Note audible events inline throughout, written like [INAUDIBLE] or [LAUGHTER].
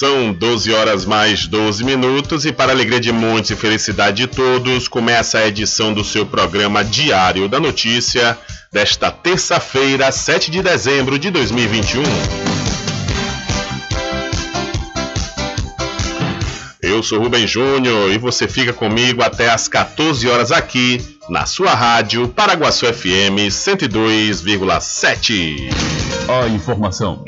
São 12 horas mais 12 minutos e para alegria de muitos e felicidade de todos, começa a edição do seu programa Diário da Notícia desta terça-feira, 7 de dezembro de 2021. Eu sou Rubem Júnior e você fica comigo até às 14 horas aqui na sua rádio Paraguaçu FM 102,7. A informação,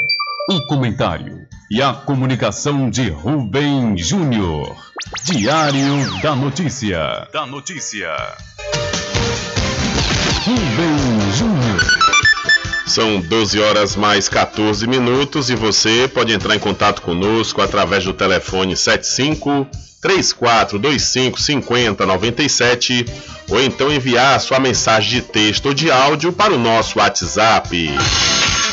o comentário e a comunicação de Rubem Júnior. Diário da Notícia. Da Notícia. Rubem Júnior. São 12 horas mais 14 minutos e você pode entrar em contato conosco através do telefone 75 3425 5097 ou então enviar sua mensagem de texto ou de áudio para o nosso WhatsApp.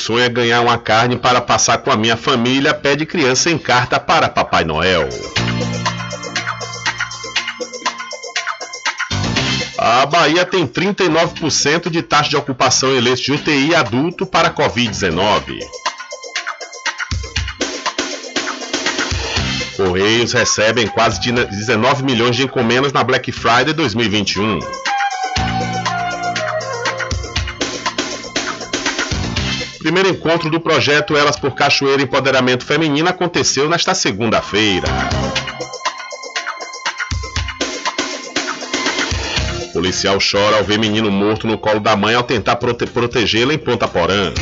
Sonho é ganhar uma carne para passar com a minha família, pede criança em carta para Papai Noel. A Bahia tem 39% de taxa de ocupação em leitos de UTI adulto para Covid-19. Correios recebem quase 19 milhões de encomendas na Black Friday 2021. Primeiro encontro do projeto Elas por Cachoeira Empoderamento Feminino aconteceu nesta segunda-feira. Policial chora ao ver menino morto no colo da mãe ao tentar prote protegê-la em Ponta Porã.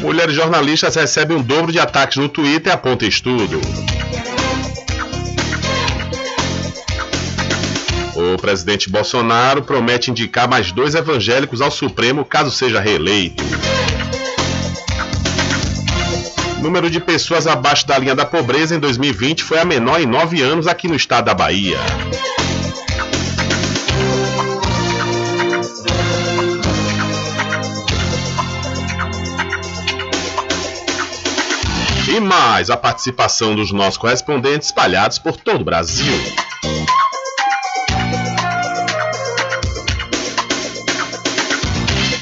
Mulheres jornalistas recebem um dobro de ataques no Twitter, aponta estudo. Presidente Bolsonaro promete indicar mais dois evangélicos ao Supremo caso seja reeleito. O número de pessoas abaixo da linha da pobreza em 2020 foi a menor em nove anos aqui no estado da Bahia. E mais a participação dos nossos correspondentes espalhados por todo o Brasil.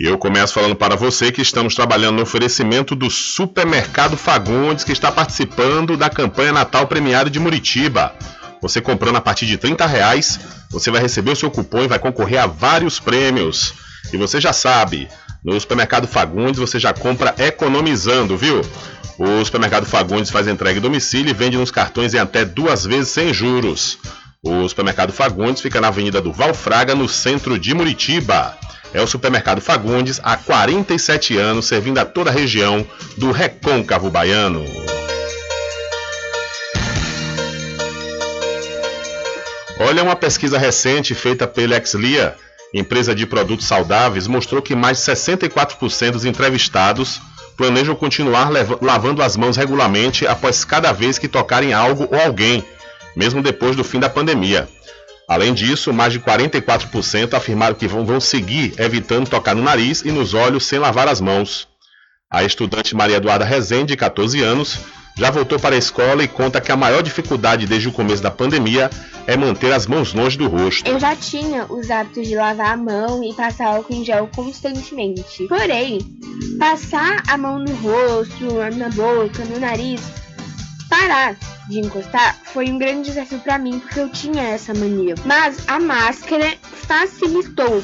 E eu começo falando para você que estamos trabalhando no oferecimento do Supermercado Fagundes, que está participando da campanha Natal Premiado de Muritiba. Você comprando a partir de 30 reais, você vai receber o seu cupom e vai concorrer a vários prêmios. E você já sabe, no Supermercado Fagundes você já compra economizando, viu? O Supermercado Fagundes faz entrega em domicílio e vende nos cartões em até duas vezes sem juros. O Supermercado Fagundes fica na Avenida do Valfraga, no centro de Muritiba. É o supermercado Fagundes há 47 anos, servindo a toda a região do Recôncavo Baiano. Olha, uma pesquisa recente feita pela Exlia, empresa de produtos saudáveis, mostrou que mais de 64% dos entrevistados planejam continuar lavando as mãos regularmente após cada vez que tocarem algo ou alguém, mesmo depois do fim da pandemia. Além disso, mais de 44% afirmaram que vão, vão seguir evitando tocar no nariz e nos olhos sem lavar as mãos. A estudante Maria Eduarda Rezende, de 14 anos, já voltou para a escola e conta que a maior dificuldade desde o começo da pandemia é manter as mãos longe do rosto. Eu já tinha os hábitos de lavar a mão e passar álcool em gel constantemente. Porém, passar a mão no rosto, na boca, no nariz, parar de encostar foi um grande desafio para mim porque eu tinha essa mania. Mas a máscara facilitou.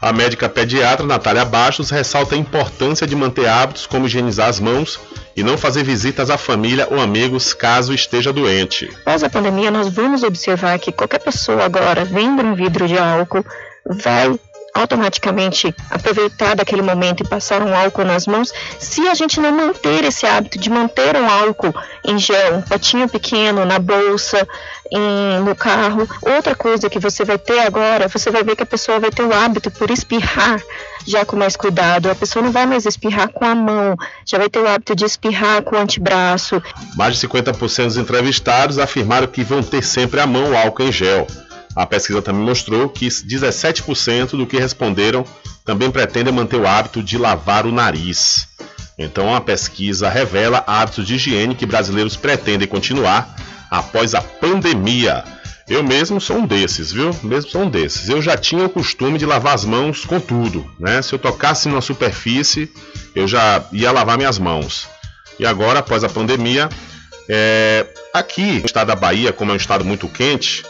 A médica pediatra Natália Baixos ressalta a importância de manter hábitos como higienizar as mãos e não fazer visitas à família ou amigos caso esteja doente. Após a pandemia, nós vamos observar que qualquer pessoa agora vendo um vidro de álcool vai automaticamente aproveitar daquele momento e passar um álcool nas mãos, se a gente não manter esse hábito de manter um álcool em gel, um potinho pequeno na bolsa, em, no carro. Outra coisa que você vai ter agora, você vai ver que a pessoa vai ter o hábito por espirrar já com mais cuidado. A pessoa não vai mais espirrar com a mão, já vai ter o hábito de espirrar com o antebraço. Mais de 50% dos entrevistados afirmaram que vão ter sempre à mão álcool em gel. A pesquisa também mostrou que 17% do que responderam também pretendem manter o hábito de lavar o nariz. Então, a pesquisa revela hábitos de higiene que brasileiros pretendem continuar após a pandemia. Eu mesmo sou um desses, viu? Mesmo sou um desses. Eu já tinha o costume de lavar as mãos com tudo, né? Se eu tocasse numa superfície, eu já ia lavar minhas mãos. E agora, após a pandemia, é... aqui no estado da Bahia, como é um estado muito quente,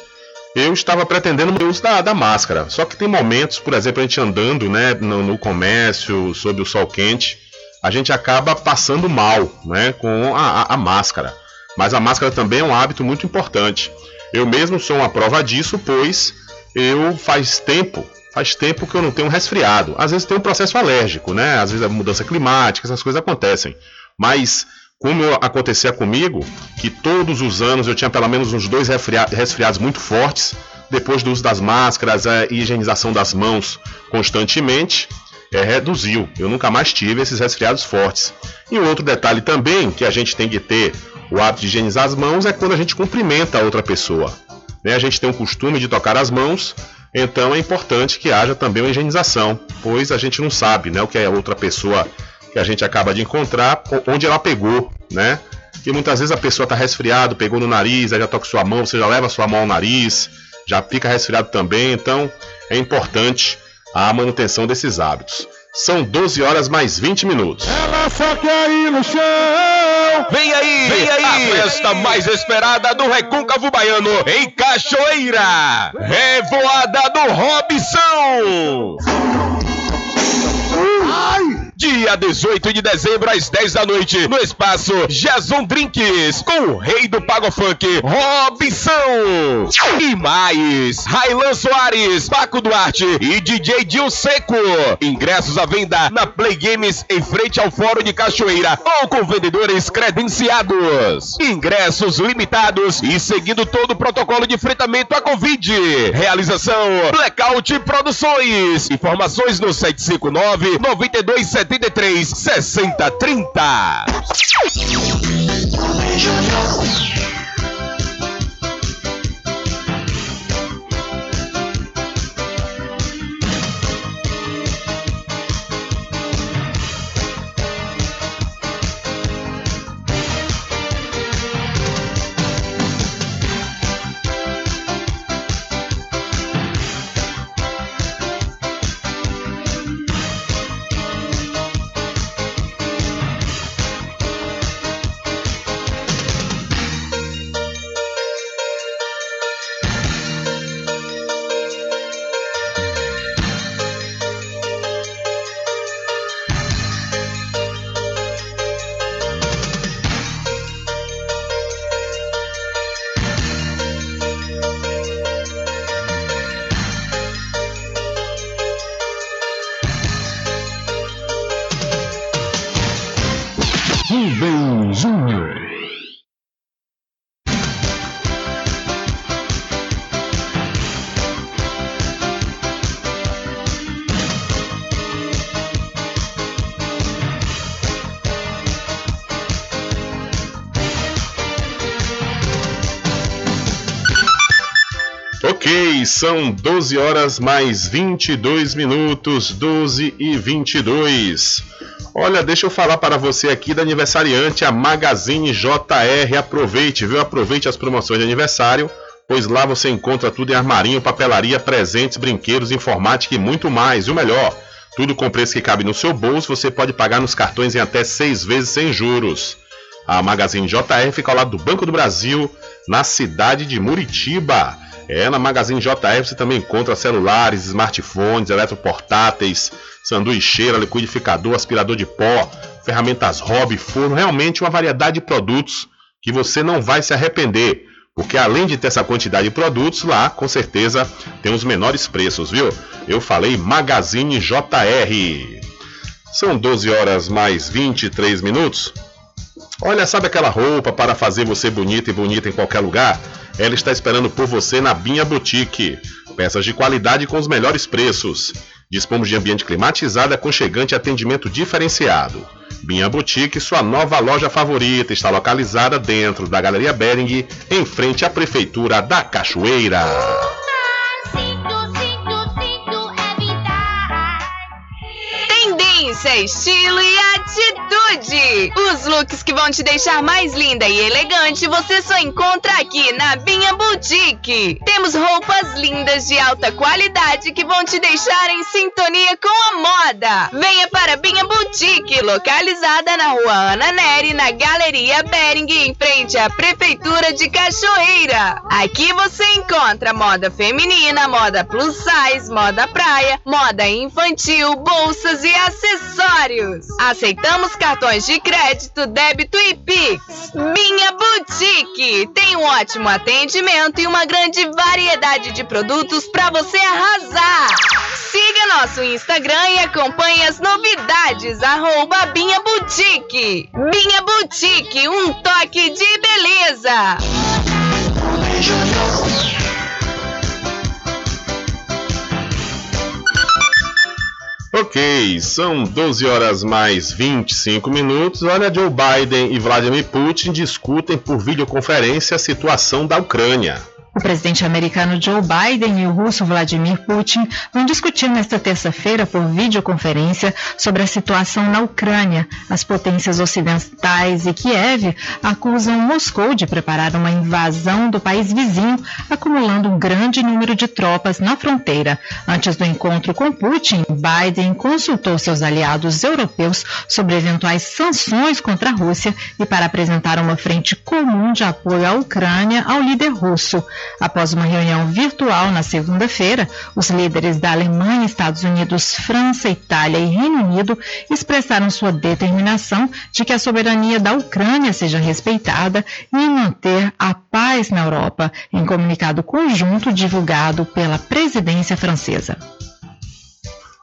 eu estava pretendendo o uso da, da, máscara. Só que tem momentos, por exemplo, a gente andando né, no, no, comércio, sob o sol quente, a gente acaba passando mal né, com a, a, a, máscara. Mas a máscara também é um hábito muito importante. Eu mesmo sou uma prova disso, pois eu faz tempo, faz tempo que eu não tenho um resfriado. Às vezes tem um processo alérgico, né? Às vezes a mudança climática, essas coisas acontecem. Mas como acontecia comigo, que todos os anos eu tinha pelo menos uns dois resfriados muito fortes, depois do uso das máscaras é, e higienização das mãos constantemente, é, reduziu. Eu nunca mais tive esses resfriados fortes. E outro detalhe também que a gente tem que ter o hábito de higienizar as mãos é quando a gente cumprimenta a outra pessoa. Né? A gente tem o costume de tocar as mãos, então é importante que haja também uma higienização, pois a gente não sabe né, o que a outra pessoa que a gente acaba de encontrar, onde ela pegou, né? E muitas vezes a pessoa está resfriado, pegou no nariz, aí já toca sua mão, você já leva sua mão ao nariz, já fica resfriado também, então é importante a manutenção desses hábitos. São 12 horas mais 20 minutos. Ela só quer ir no chão. Vem aí, vem aí, a festa mais esperada do Recôncavo Baiano em Cachoeira. Revoada do Robson. Ai! Dia 18 de dezembro, às 10 da noite, no espaço Jason Drinks, com o rei do Pago Funk, Robson. E mais, Railan Soares, Paco Duarte e DJ Dil Seco. Ingressos à venda na Play Games em frente ao Fórum de Cachoeira ou com vendedores credenciados. Ingressos limitados e seguindo todo o protocolo de enfrentamento à Covid. Realização Blackout Produções. Informações no 759 92 73 60 30. São 12 horas mais 22 minutos, 12 e 22. Olha, deixa eu falar para você aqui da aniversariante, a Magazine JR. Aproveite, viu? Aproveite as promoções de aniversário, pois lá você encontra tudo em armarinho, papelaria, presentes, brinquedos, informática e muito mais. E o melhor, tudo com preço que cabe no seu bolso, você pode pagar nos cartões em até seis vezes sem juros. A Magazine JR fica ao lado do Banco do Brasil, na cidade de Muritiba. É, na Magazine JR você também encontra celulares, smartphones, eletroportáteis, sanduicheira, liquidificador, aspirador de pó, ferramentas hobby, forno, realmente uma variedade de produtos que você não vai se arrepender. Porque além de ter essa quantidade de produtos, lá com certeza tem os menores preços, viu? Eu falei Magazine JR. São 12 horas mais 23 minutos. Olha, sabe aquela roupa para fazer você bonita e bonita em qualquer lugar? Ela está esperando por você na Binha Boutique. Peças de qualidade com os melhores preços. Dispomos de ambiente climatizado, aconchegante e atendimento diferenciado. Binha Boutique, sua nova loja favorita, está localizada dentro da Galeria Bering, em frente à Prefeitura da Cachoeira. Tendência, estilo e atitude. Os looks que vão te deixar mais linda e elegante você só encontra aqui na Binha Boutique. Temos roupas lindas de alta qualidade que vão te deixar em sintonia com a moda. Venha para Binha Boutique, localizada na rua Ana Neri, na Galeria Bering, em frente à Prefeitura de Cachoeira. Aqui você encontra moda feminina, moda plus size, moda praia, moda infantil, bolsas e acessórios. Aceitamos cartões de crédito, débito e Pix. Minha Boutique tem um ótimo atendimento e uma grande variedade de produtos para você arrasar. Siga nosso Instagram e acompanhe as novidades. Arroba Binha Boutique. Binha Boutique, um toque de beleza. Ok, são 12 horas mais 25 minutos. Olha, Joe Biden e Vladimir Putin discutem por videoconferência a situação da Ucrânia. O presidente americano Joe Biden e o russo Vladimir Putin vão discutir nesta terça-feira por videoconferência sobre a situação na Ucrânia. As potências ocidentais e Kiev acusam Moscou de preparar uma invasão do país vizinho, acumulando um grande número de tropas na fronteira. Antes do encontro com Putin, Biden consultou seus aliados europeus sobre eventuais sanções contra a Rússia e para apresentar uma frente comum de apoio à Ucrânia ao líder russo. Após uma reunião virtual na segunda-feira, os líderes da Alemanha, Estados Unidos, França, Itália e Reino Unido expressaram sua determinação de que a soberania da Ucrânia seja respeitada e manter a paz na Europa, em comunicado conjunto divulgado pela presidência francesa.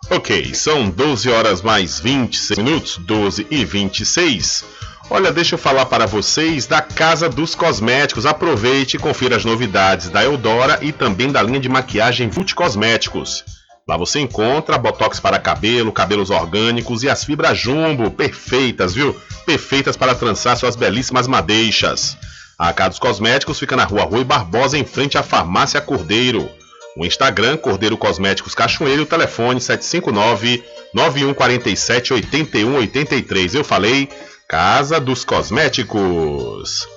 Ok, são 12 horas mais 26 minutos, 12 e 26. Olha, deixa eu falar para vocês da Casa dos Cosméticos. Aproveite e confira as novidades da Eudora e também da linha de maquiagem Vult Cosméticos. Lá você encontra botox para cabelo, cabelos orgânicos e as fibras jumbo, perfeitas, viu? Perfeitas para trançar suas belíssimas madeixas. A Casa dos Cosméticos fica na rua Rui Barbosa, em frente à Farmácia Cordeiro. O Instagram, Cordeiro Cosméticos Cachoeiro, telefone 759 9147 8183. Eu falei Casa dos Cosméticos.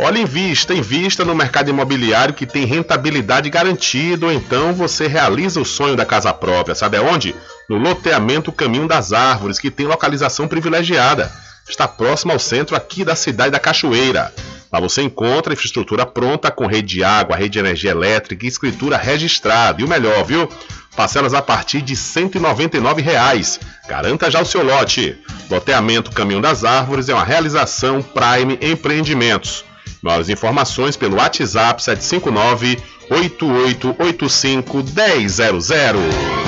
Olha, invista, invista no mercado imobiliário que tem rentabilidade garantida, ou então você realiza o sonho da casa própria. Sabe aonde? No loteamento Caminho das Árvores, que tem localização privilegiada. Está próximo ao centro aqui da cidade da Cachoeira. Lá você encontra infraestrutura pronta com rede de água, rede de energia elétrica escritura registrada. E o melhor, viu? Parcelas a partir de 199 reais. Garanta já o seu lote. Loteamento Caminho das Árvores é uma realização Prime Empreendimentos. Maiores informações pelo WhatsApp 759 8885 100.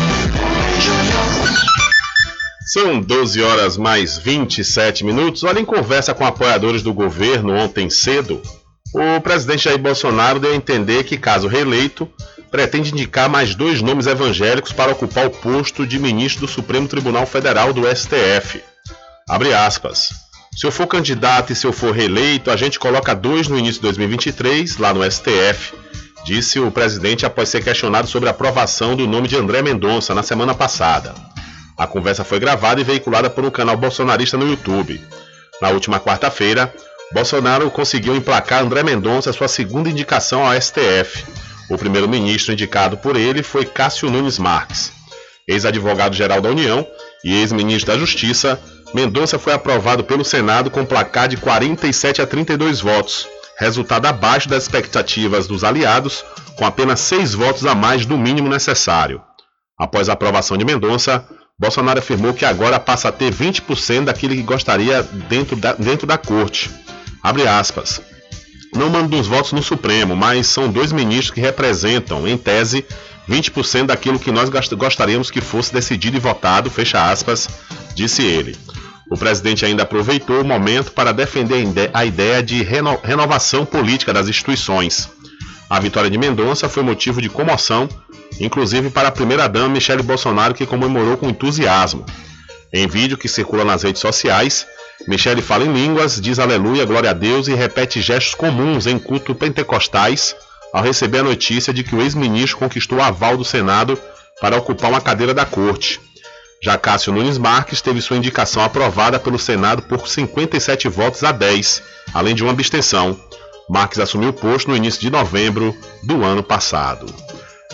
São 12 horas mais 27 minutos. Olha, em conversa com apoiadores do governo ontem cedo, o presidente Jair Bolsonaro deu a entender que, caso reeleito, pretende indicar mais dois nomes evangélicos para ocupar o posto de ministro do Supremo Tribunal Federal do STF. Abre aspas. Se eu for candidato e se eu for reeleito, a gente coloca dois no início de 2023, lá no STF, disse o presidente após ser questionado sobre a aprovação do nome de André Mendonça na semana passada. A conversa foi gravada e veiculada por um canal bolsonarista no YouTube. Na última quarta-feira, Bolsonaro conseguiu emplacar André Mendonça sua segunda indicação ao STF. O primeiro-ministro indicado por ele foi Cássio Nunes Marques. Ex-advogado-geral da União e ex-ministro da Justiça, Mendonça foi aprovado pelo Senado com placar de 47 a 32 votos, resultado abaixo das expectativas dos aliados, com apenas seis votos a mais do mínimo necessário. Após a aprovação de Mendonça, Bolsonaro afirmou que agora passa a ter 20% daquilo que gostaria dentro da, dentro da corte. Abre aspas. Não mando uns votos no Supremo, mas são dois ministros que representam, em tese, 20% daquilo que nós gostaríamos que fosse decidido e votado, fecha aspas, disse ele. O presidente ainda aproveitou o momento para defender a ideia de reno renovação política das instituições. A vitória de Mendonça foi motivo de comoção, inclusive para a primeira-dama Michele Bolsonaro, que comemorou com entusiasmo. Em vídeo que circula nas redes sociais, Michele fala em línguas, diz aleluia, glória a Deus e repete gestos comuns em culto pentecostais ao receber a notícia de que o ex-ministro conquistou o aval do Senado para ocupar uma cadeira da corte. Já Cássio Nunes Marques teve sua indicação aprovada pelo Senado por 57 votos a 10, além de uma abstenção. Marques assumiu o posto no início de novembro do ano passado.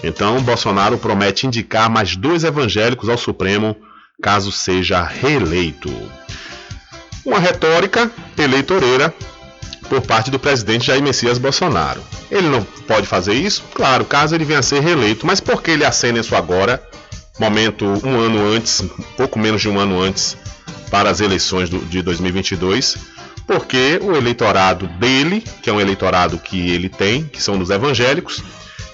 Então, Bolsonaro promete indicar mais dois evangélicos ao Supremo caso seja reeleito. Uma retórica eleitoreira por parte do presidente Jair Messias Bolsonaro. Ele não pode fazer isso? Claro, caso ele venha a ser reeleito, mas por que ele acena isso agora, momento um ano antes, pouco menos de um ano antes, para as eleições do, de 2022? Porque o eleitorado dele, que é um eleitorado que ele tem, que são dos evangélicos,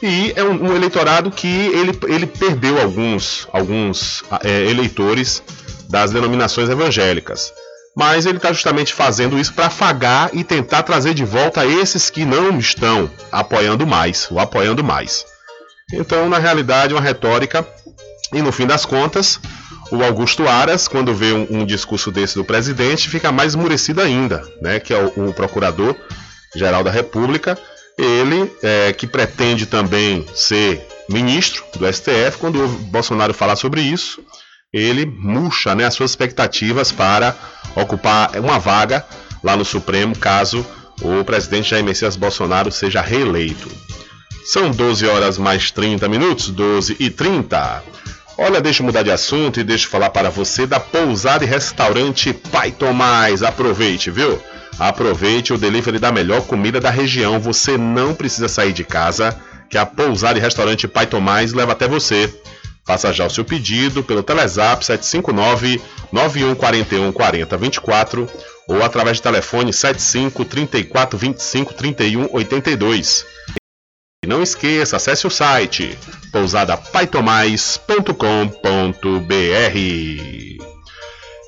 e é um, um eleitorado que ele, ele perdeu alguns, alguns é, eleitores das denominações evangélicas mas ele está justamente fazendo isso para afagar e tentar trazer de volta esses que não estão apoiando mais, ou apoiando mais. Então, na realidade, uma retórica, e no fim das contas, o Augusto Aras, quando vê um, um discurso desse do presidente, fica mais esmurecido ainda, né? Que é o, o procurador-geral da República, ele é, que pretende também ser ministro do STF, quando o Bolsonaro falar sobre isso, ele murcha né, as suas expectativas para ocupar uma vaga lá no Supremo, caso o presidente Jair Messias Bolsonaro seja reeleito. São 12 horas mais 30 minutos, 12 e 30. Olha, deixa eu mudar de assunto e deixa eu falar para você da pousada e restaurante Pai Tomás. Aproveite, viu? Aproveite o delivery da melhor comida da região. Você não precisa sair de casa, que a pousada e restaurante Pai Tomás leva até você. Faça já o seu pedido pelo Telezap 759 9141 4024 ou através do telefone 75 34 25 31 82. E não esqueça, acesse o site pousadapaitomais.com.br.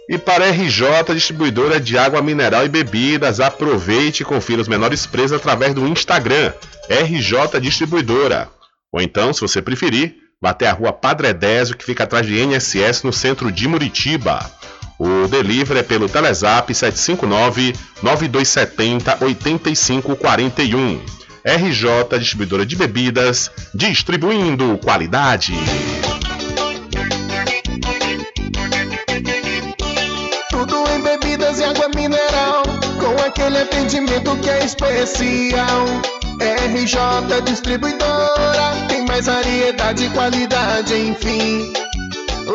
E para RJ Distribuidora de Água Mineral e Bebidas, aproveite e confira os menores preços através do Instagram RJ Distribuidora. Ou então, se você preferir, Vá até a rua Padre Désio, que fica atrás de NSS, no centro de Muritiba. O delivery é pelo Telezap 759-9270-8541. RJ Distribuidora de Bebidas, distribuindo qualidade. Tudo em bebidas e água mineral, com aquele atendimento que é especial. RJ Distribuidora tem mais variedade e qualidade, enfim.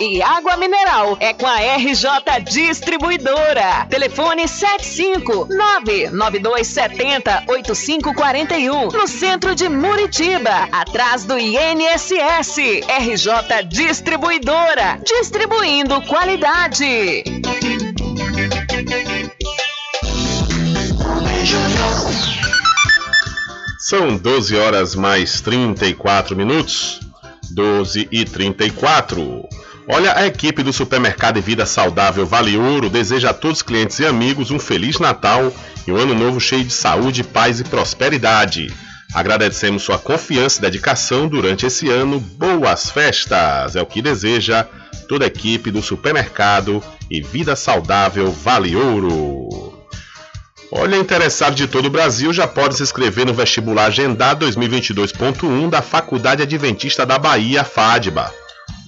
e água mineral é com a RJ Distribuidora. Telefone 75992708541 no centro de Muritiba, atrás do INSS. RJ Distribuidora, distribuindo qualidade. São 12 horas mais 34 minutos. 12 e 34. Olha, a equipe do Supermercado e Vida Saudável Vale Ouro deseja a todos os clientes e amigos um Feliz Natal e um ano novo cheio de saúde, paz e prosperidade. Agradecemos sua confiança e dedicação durante esse ano. Boas festas! É o que deseja toda a equipe do Supermercado e Vida Saudável Vale Ouro. Olha, interessado de todo o Brasil já pode se inscrever no vestibular agendado 2022.1 da Faculdade Adventista da Bahia, FADBA.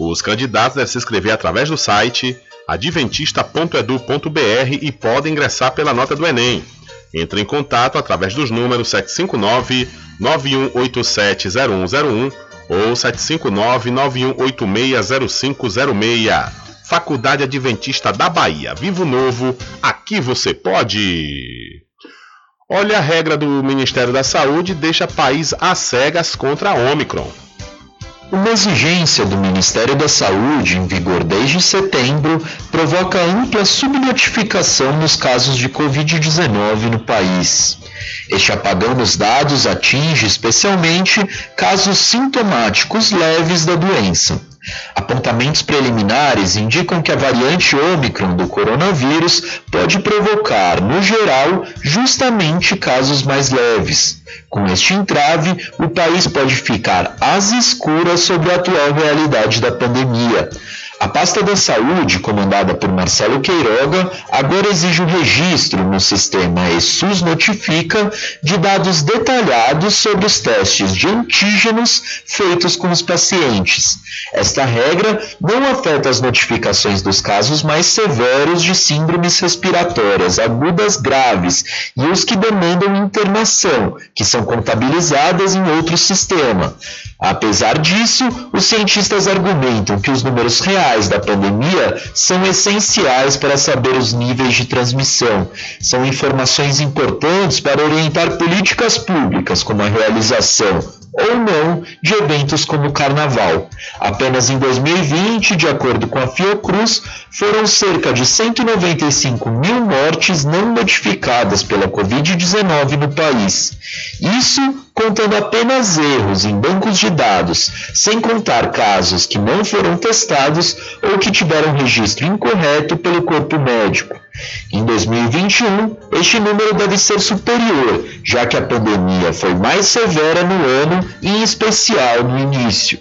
Os candidatos devem se inscrever através do site adventista.edu.br e podem ingressar pela nota do Enem. Entre em contato através dos números 759 91870101 ou 759 91860506. Faculdade Adventista da Bahia. Vivo Novo, aqui você pode. Olha a regra do Ministério da Saúde deixa país às cegas contra a Omicron. Uma exigência do Ministério da Saúde, em vigor desde setembro, provoca ampla subnotificação nos casos de Covid-19 no país. Este apagão nos dados atinge especialmente casos sintomáticos leves da doença. Apontamentos preliminares indicam que a variante Ômicron do coronavírus pode provocar, no geral, justamente casos mais leves. Com este entrave, o país pode ficar às escuras sobre a atual realidade da pandemia. A pasta da saúde, comandada por Marcelo Queiroga, agora exige o registro no sistema ESUS Notifica de dados detalhados sobre os testes de antígenos feitos com os pacientes. Esta regra não afeta as notificações dos casos mais severos de síndromes respiratórias agudas graves e os que demandam internação, que são contabilizadas em outro sistema. Apesar disso, os cientistas argumentam que os números reais da pandemia são essenciais para saber os níveis de transmissão. São informações importantes para orientar políticas públicas, como a realização ou não de eventos como o Carnaval. Apenas em 2020, de acordo com a Fiocruz, foram cerca de 195 mil mortes não notificadas pela Covid-19 no país. Isso contando apenas erros em bancos de dados, sem contar casos que não foram testados ou que tiveram registro incorreto pelo corpo médico. Em 2021, este número deve ser superior, já que a pandemia foi mais severa no ano e, em especial, no início.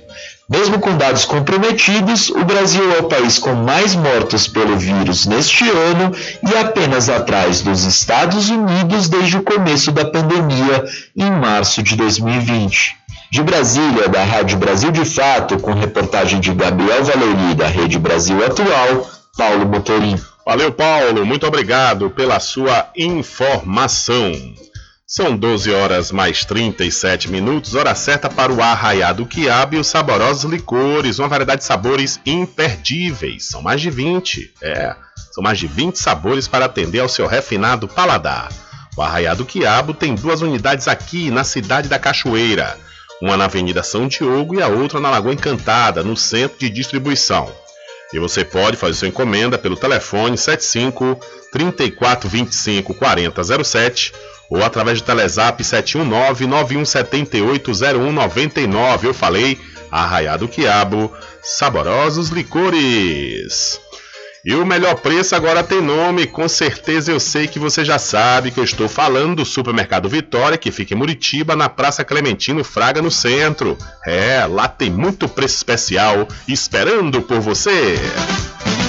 Mesmo com dados comprometidos, o Brasil é o país com mais mortos pelo vírus neste ano e apenas atrás dos Estados Unidos desde o começo da pandemia, em março de 2020. De Brasília, da Rádio Brasil de Fato, com reportagem de Gabriel Valeri da Rede Brasil Atual, Paulo Motorim. Valeu, Paulo. Muito obrigado pela sua informação. São 12 horas mais 37 minutos, hora certa para o arraiado quiabo e os saborosos licores, uma variedade de sabores imperdíveis. São mais de 20, é, são mais de 20 sabores para atender ao seu refinado paladar. O arraiado quiabo tem duas unidades aqui na cidade da Cachoeira, uma na Avenida São Diogo e a outra na Lagoa Encantada, no centro de distribuição. E você pode fazer sua encomenda pelo telefone 75 3425 4007 ou através do Telezap 719-9178-0199. Eu falei, Arraiado Quiabo, saborosos licores. E o melhor preço agora tem nome, com certeza eu sei que você já sabe que eu estou falando do Supermercado Vitória, que fica em Muritiba, na Praça Clementino Fraga, no centro. É, lá tem muito preço especial esperando por você. A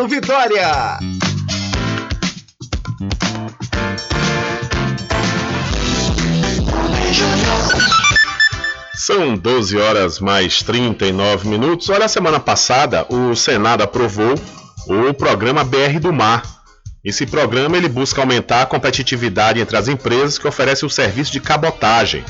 Mercado Vitória. São 12 horas mais 39 minutos. Olha, semana passada o Senado aprovou o programa BR do Mar, Esse programa ele busca aumentar a competitividade entre as empresas que oferecem o serviço de cabotagem.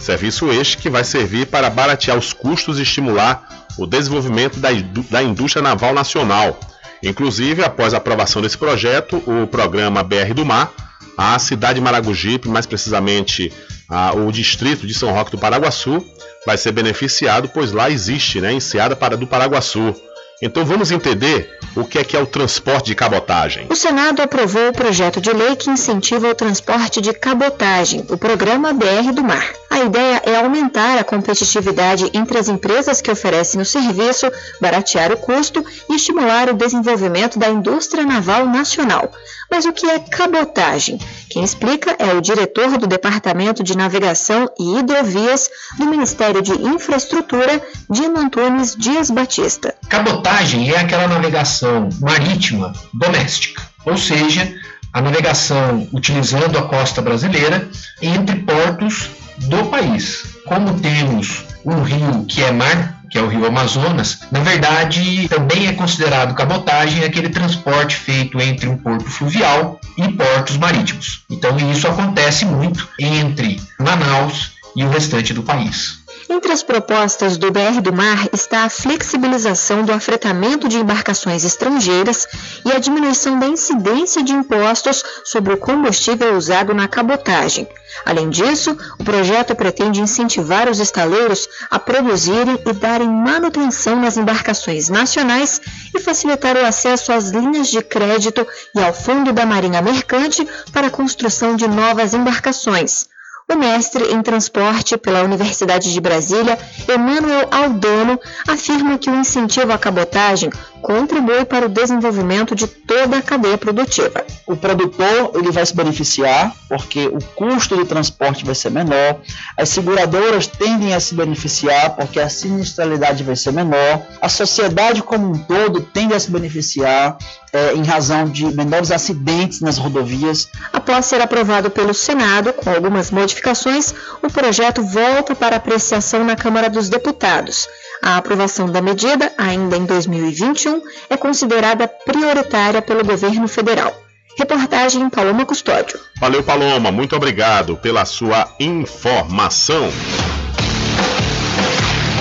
Serviço este que vai servir para baratear os custos e estimular o desenvolvimento da, da indústria naval nacional. Inclusive, após a aprovação desse projeto, o programa BR do Mar, a cidade de Maragogipe, mais precisamente a, o distrito de São Roque do Paraguaçu, vai ser beneficiado, pois lá existe, né, Enseada para do Paraguaçu. Então vamos entender o que é que é o transporte de cabotagem. O Senado aprovou o projeto de lei que incentiva o transporte de cabotagem, o programa BR do Mar. A ideia é aumentar a competitividade entre as empresas que oferecem o serviço, baratear o custo e estimular o desenvolvimento da indústria naval nacional. Mas o que é cabotagem? Quem explica é o diretor do Departamento de Navegação e Hidrovias do Ministério de Infraestrutura, Dino Antunes Dias Batista. Cabotagem é aquela navegação marítima doméstica, ou seja, a navegação utilizando a costa brasileira entre portos do país. Como temos um rio que é mar, que é o Rio Amazonas, na verdade também é considerado cabotagem aquele transporte feito entre um porto fluvial e portos marítimos. Então isso acontece muito entre Manaus e o restante do país. Entre as propostas do BR do Mar está a flexibilização do afretamento de embarcações estrangeiras e a diminuição da incidência de impostos sobre o combustível usado na cabotagem. Além disso, o projeto pretende incentivar os estaleiros a produzirem e darem manutenção nas embarcações nacionais e facilitar o acesso às linhas de crédito e ao Fundo da Marinha Mercante para a construção de novas embarcações. O mestre em transporte pela Universidade de Brasília, Emanuel Aldano, afirma que o incentivo à cabotagem contribui para o desenvolvimento de toda a cadeia produtiva. O produtor ele vai se beneficiar porque o custo de transporte vai ser menor, as seguradoras tendem a se beneficiar porque a sinistralidade vai ser menor, a sociedade como um todo tende a se beneficiar é, em razão de menores acidentes nas rodovias. Após ser aprovado pelo Senado, com algumas modificações, o projeto volta para apreciação na Câmara dos Deputados. A aprovação da medida, ainda em 2021, é considerada prioritária pelo governo federal. Reportagem Paloma Custódio. Valeu, Paloma. Muito obrigado pela sua informação.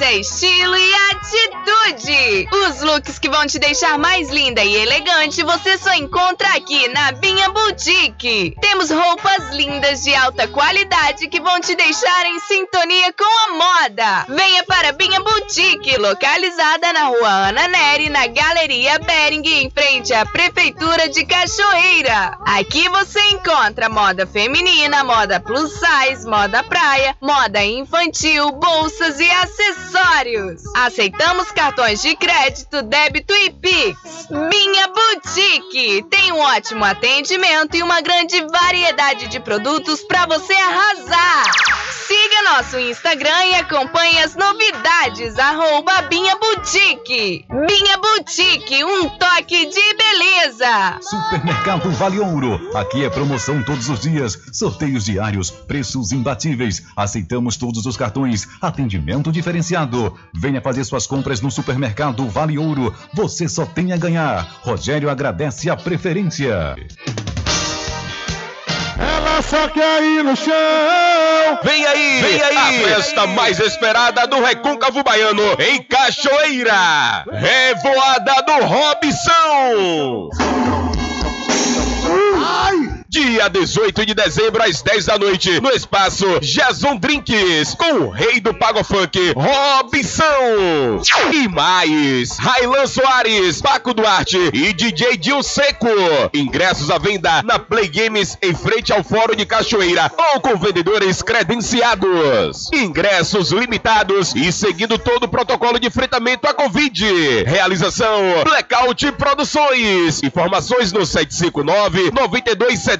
Tendência, estilo e atitude. Os looks que vão te deixar mais linda e elegante você só encontra aqui na Binha Boutique. Temos roupas lindas de alta qualidade que vão te deixar em sintonia com a moda. Venha para Binha Boutique, localizada na rua Ana Neri, na Galeria Bering, em frente à Prefeitura de Cachoeira. Aqui você encontra moda feminina, moda plus size, moda praia, moda infantil, bolsas e acessórios. Aceitamos cartões de crédito, débito e Pix. Minha Boutique tem um ótimo atendimento e uma grande variedade de produtos para você arrasar. Siga nosso Instagram e acompanhe as novidades. Arroba Binha Boutique. Binha Boutique, um toque de beleza. Supermercado Vale Ouro. Aqui é promoção todos os dias. Sorteios diários, preços imbatíveis. Aceitamos todos os cartões. Atendimento diferenciado. Venha fazer suas compras no Supermercado Vale Ouro. Você só tem a ganhar. Rogério agradece a preferência. Ela só cair no chão. Vem aí, vem aí, a festa mais esperada do Recôncavo Baiano em Cachoeira. Revoada do Robson. Ai! Dia 18 de dezembro, às 10 da noite, no espaço Jason Drinks, com o rei do Pago Funk, Robson. E mais, Railan Soares, Paco Duarte e DJ Dil Seco. Ingressos à venda na Play Games em frente ao Fórum de Cachoeira ou com vendedores credenciados. Ingressos limitados e seguindo todo o protocolo de enfrentamento à Covid. Realização Blackout Produções. Informações no 759 9270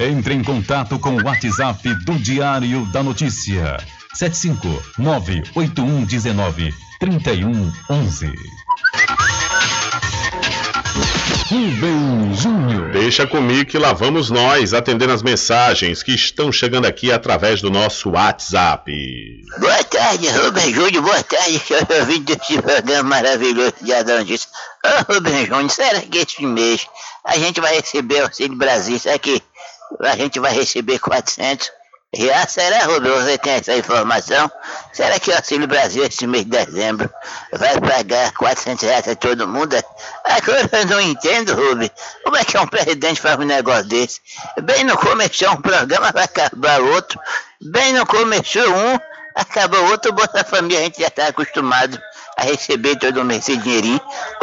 Entre em contato com o WhatsApp do Diário da Notícia. 759-8119-3111. Rubem Júnior. Deixa comigo que lá vamos nós atendendo as mensagens que estão chegando aqui através do nosso WhatsApp. Boa tarde, Rubem Júnior. Boa tarde, senhor ouvinte desse programa maravilhoso de Adão. Ô, Rubem Júnior, será que esse mês a gente vai receber o Auxílio Brasil? Será que a gente vai receber 400 reais. Será, Rubens, você tem essa informação? Será que o Auxílio Brasil, esse mês de dezembro, vai pagar 400 reais a todo mundo? Agora eu não entendo, Rubens. Como é que um presidente faz um negócio desse? Bem no começou um programa, vai acabar outro. Bem no começou um, acaba outro. Bolsa Família a gente já está acostumado a receber todo mês esse dinheirinho.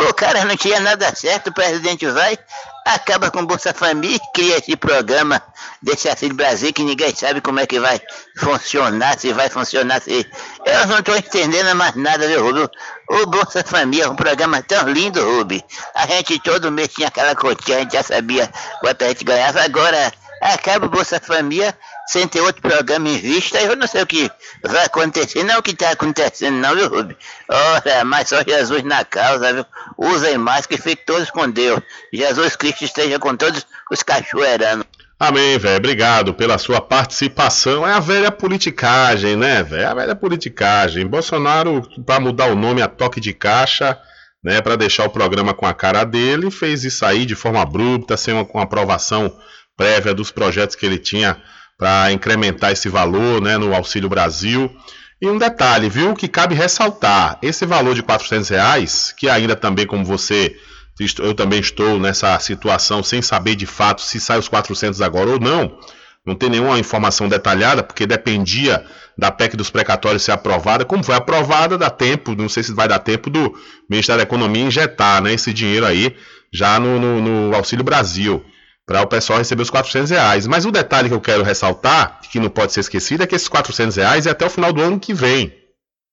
O cara não tinha nada certo, o presidente vai, acaba com Bolsa Família, cria esse programa desse Auxílio Brasil que ninguém sabe como é que vai funcionar, se vai funcionar, se... Eu não estou entendendo mais nada, viu, Rubio? O Bolsa Família é um programa tão lindo, Rubi. A gente todo mês tinha aquela cotinha, a gente já sabia quanto a gente ganhava, agora acaba o Bolsa Família sem ter outro programa em vista, eu não sei o que vai acontecer, não o que está acontecendo não, viu, Rubem? Ora, mas só Jesus na causa, viu? Usem mais que fiquem todos com Deus. Jesus Cristo esteja com todos os cachoeiranos. Amém, velho. Obrigado pela sua participação. É a velha politicagem, né, velho? É a velha politicagem. Bolsonaro, para mudar o nome a toque de caixa, né, para deixar o programa com a cara dele, fez isso aí de forma abrupta, sem uma, uma aprovação prévia dos projetos que ele tinha para incrementar esse valor né, no Auxílio Brasil. E um detalhe, viu, que cabe ressaltar, esse valor de 400 reais, que ainda também, como você, eu também estou nessa situação sem saber de fato se sai os 400 agora ou não, não tem nenhuma informação detalhada, porque dependia da PEC dos precatórios ser aprovada. Como foi aprovada, dá tempo, não sei se vai dar tempo do Ministério da Economia injetar né, esse dinheiro aí já no, no, no Auxílio Brasil para o pessoal receber os 400 reais. Mas o detalhe que eu quero ressaltar, que não pode ser esquecido, é que esses 400 reais é até o final do ano que vem.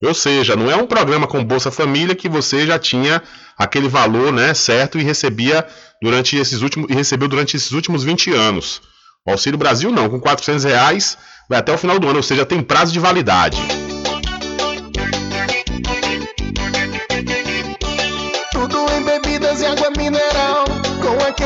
Ou seja, não é um programa com Bolsa Família que você já tinha aquele valor né, certo e recebia durante esses últimos e recebeu durante esses últimos 20 anos. O Auxílio Brasil não, com 400 reais vai até o final do ano, ou seja, tem prazo de validade.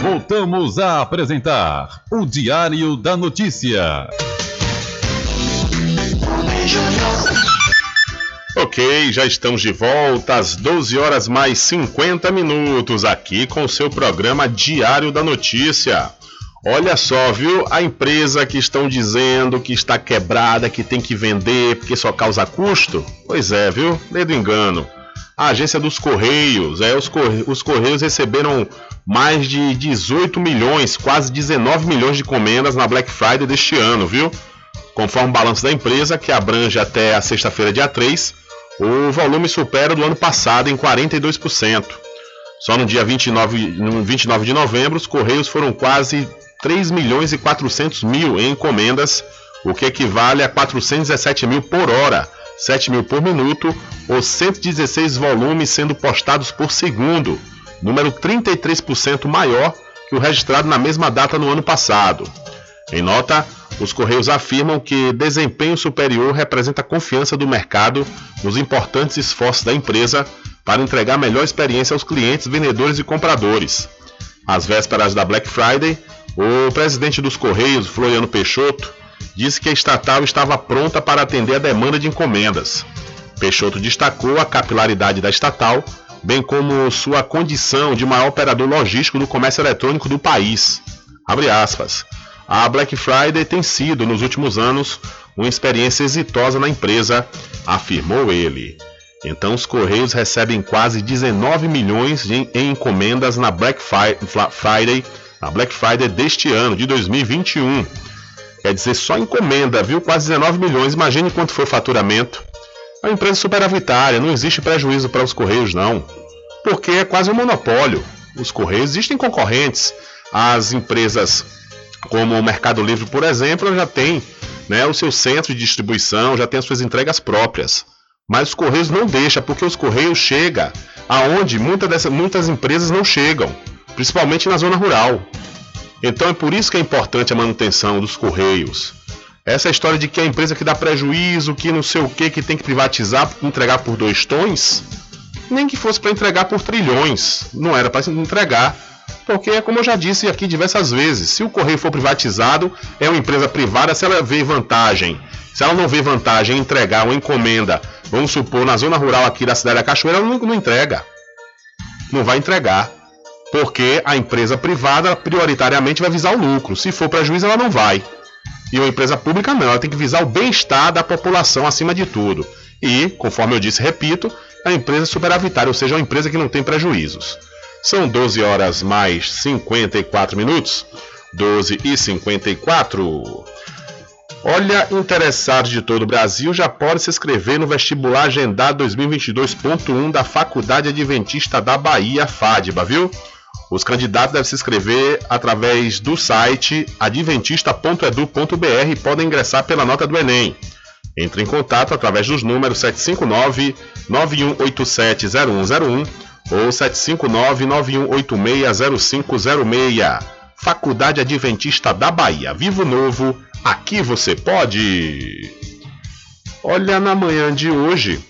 Voltamos a apresentar o Diário da Notícia. Ok, já estamos de volta às 12 horas mais 50 minutos aqui com o seu programa Diário da Notícia. Olha só, viu? A empresa que estão dizendo que está quebrada, que tem que vender porque só causa custo. Pois é, viu? Dedo engano. A agência dos Correios, é, os, Corre... os Correios receberam mais de 18 milhões, quase 19 milhões de encomendas na Black Friday deste ano, viu? Conforme o balanço da empresa, que abrange até a sexta-feira, dia 3, o volume supera do ano passado em 42%. Só no dia 29, no 29 de novembro, os Correios foram quase 3 milhões e 400 mil em encomendas, o que equivale a 417 mil por hora, 7 mil por minuto, ou 116 volumes sendo postados por segundo, número 33% maior que o registrado na mesma data no ano passado. Em nota, os Correios afirmam que desempenho superior representa a confiança do mercado nos importantes esforços da empresa para entregar melhor experiência aos clientes, vendedores e compradores. Às vésperas da Black Friday, o presidente dos Correios, Floriano Peixoto, disse que a estatal estava pronta para atender a demanda de encomendas. Peixoto destacou a capilaridade da estatal, bem como sua condição de maior operador logístico do comércio eletrônico do país. A Black Friday tem sido, nos últimos anos, uma experiência exitosa na empresa, afirmou ele. Então, os Correios recebem quase 19 milhões em encomendas na Black Friday, na Black Friday deste ano, de 2021. Quer dizer, só encomenda, viu? Quase 19 milhões. Imagine quanto foi o faturamento. É uma empresa superavitária, não existe prejuízo para os Correios, não. Porque é quase um monopólio. Os Correios existem concorrentes. As empresas como o Mercado Livre, por exemplo, já tem né, o seu centro de distribuição, já tem as suas entregas próprias. Mas os Correios não deixam, porque os Correios chegam aonde muita dessa, muitas empresas não chegam, principalmente na zona rural. Então é por isso que é importante a manutenção dos Correios. Essa história de que a empresa que dá prejuízo, que não sei o que, que tem que privatizar, entregar por dois tons, nem que fosse para entregar por trilhões, não era para entregar Porque, como eu já disse aqui diversas vezes, se o correio for privatizado, é uma empresa privada, se ela vê vantagem, se ela não vê vantagem em entregar uma encomenda, vamos supor, na zona rural aqui da cidade da Cachoeira, ela não, não entrega. Não vai entregar. Porque a empresa privada, prioritariamente, vai visar o lucro. Se for prejuízo, ela não vai. E uma empresa pública não, ela tem que visar o bem-estar da população acima de tudo. E, conforme eu disse, repito, a empresa superavitária, ou seja, uma empresa que não tem prejuízos. São 12 horas mais 54 minutos. 12 e 54. Olha, interessados de todo o Brasil já pode se inscrever no vestibular agendado 2022.1 da Faculdade Adventista da Bahia, FADBA, viu? Os candidatos devem se inscrever através do site adventista.edu.br e podem ingressar pela nota do Enem. Entre em contato através dos números 759 9187 0101 ou 759-9186-0506. Faculdade Adventista da Bahia. Vivo Novo, aqui você pode. Olha, na manhã de hoje,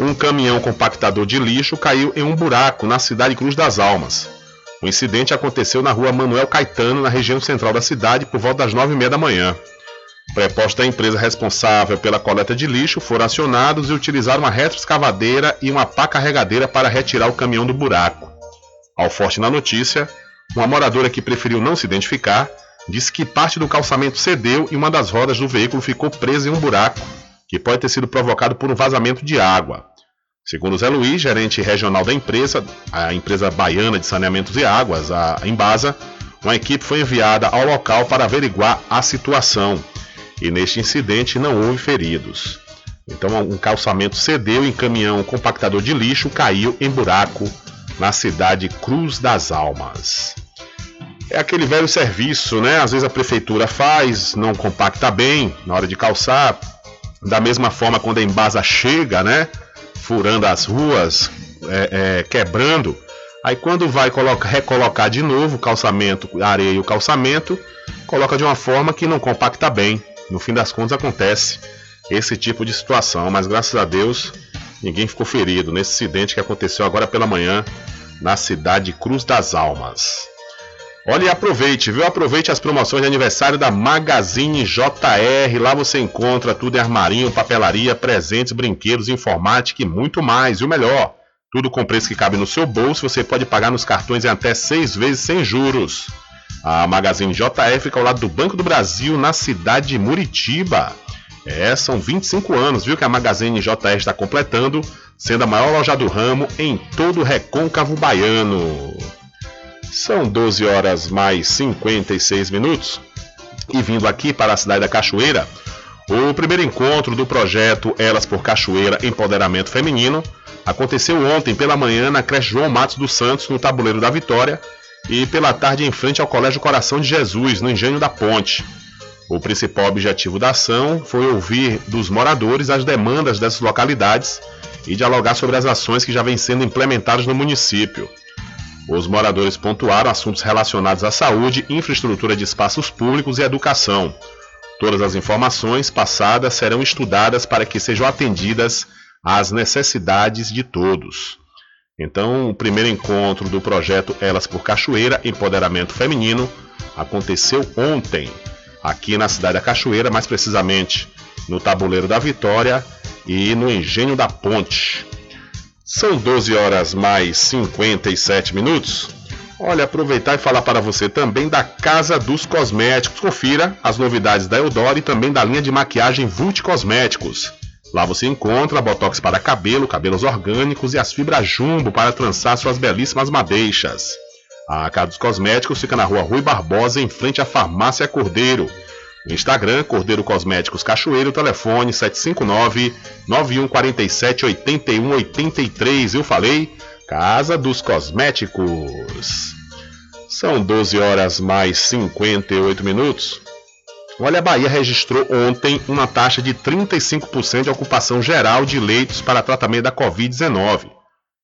um caminhão compactador de lixo caiu em um buraco na cidade Cruz das Almas. O incidente aconteceu na rua Manuel Caetano, na região central da cidade, por volta das nove e meia da manhã. Prepostos da empresa responsável pela coleta de lixo foram acionados e utilizaram uma retroescavadeira e uma pá carregadeira para retirar o caminhão do buraco. Ao forte na notícia, uma moradora que preferiu não se identificar disse que parte do calçamento cedeu e uma das rodas do veículo ficou presa em um buraco, que pode ter sido provocado por um vazamento de água. Segundo Zé Luiz, gerente regional da empresa, a empresa baiana de saneamentos e águas, a Embasa, uma equipe foi enviada ao local para averiguar a situação e neste incidente não houve feridos. Então, um calçamento cedeu e caminhão compactador de lixo caiu em buraco na cidade Cruz das Almas. É aquele velho serviço, né? Às vezes a prefeitura faz, não compacta bem na hora de calçar. Da mesma forma, quando a embasa chega, né? Furando as ruas, é, é, quebrando. Aí quando vai colocar, recolocar de novo o calçamento, a areia e o calçamento, coloca de uma forma que não compacta bem. No fim das contas acontece esse tipo de situação, mas graças a Deus ninguém ficou ferido nesse acidente que aconteceu agora pela manhã na cidade Cruz das Almas. Olha e aproveite, viu? Aproveite as promoções de aniversário da Magazine JR. Lá você encontra tudo em armarinho, papelaria, presentes, brinquedos, informática e muito mais. E o melhor, tudo com preço que cabe no seu bolso. Você pode pagar nos cartões em até seis vezes sem juros. A Magazine JR fica ao lado do Banco do Brasil, na cidade de Muritiba. É, são 25 anos, viu, que a Magazine JR está completando, sendo a maior loja do ramo em todo o recôncavo baiano. São 12 horas mais 56 minutos. E vindo aqui para a cidade da Cachoeira, o primeiro encontro do projeto Elas por Cachoeira Empoderamento Feminino aconteceu ontem pela manhã na creche João Matos dos Santos, no Tabuleiro da Vitória, e pela tarde em frente ao Colégio Coração de Jesus, no Engenho da Ponte. O principal objetivo da ação foi ouvir dos moradores as demandas dessas localidades e dialogar sobre as ações que já vêm sendo implementadas no município. Os moradores pontuaram assuntos relacionados à saúde, infraestrutura de espaços públicos e educação. Todas as informações passadas serão estudadas para que sejam atendidas às necessidades de todos. Então, o primeiro encontro do projeto Elas por Cachoeira, Empoderamento Feminino, aconteceu ontem, aqui na cidade da Cachoeira, mais precisamente no Tabuleiro da Vitória e no Engenho da Ponte. São 12 horas mais 57 minutos. Olha, aproveitar e falar para você também da Casa dos Cosméticos. Confira as novidades da Eudora e também da linha de maquiagem Vult Cosméticos. Lá você encontra botox para cabelo, cabelos orgânicos e as fibras jumbo para trançar suas belíssimas madeixas. A Casa dos Cosméticos fica na rua Rui Barbosa, em frente à Farmácia Cordeiro. Instagram, Cordeiro Cosméticos Cachoeiro, telefone 759-9147-8183. Eu falei, Casa dos Cosméticos. São 12 horas mais 58 minutos. Olha, a Bahia registrou ontem uma taxa de 35% de ocupação geral de leitos para tratamento da Covid-19.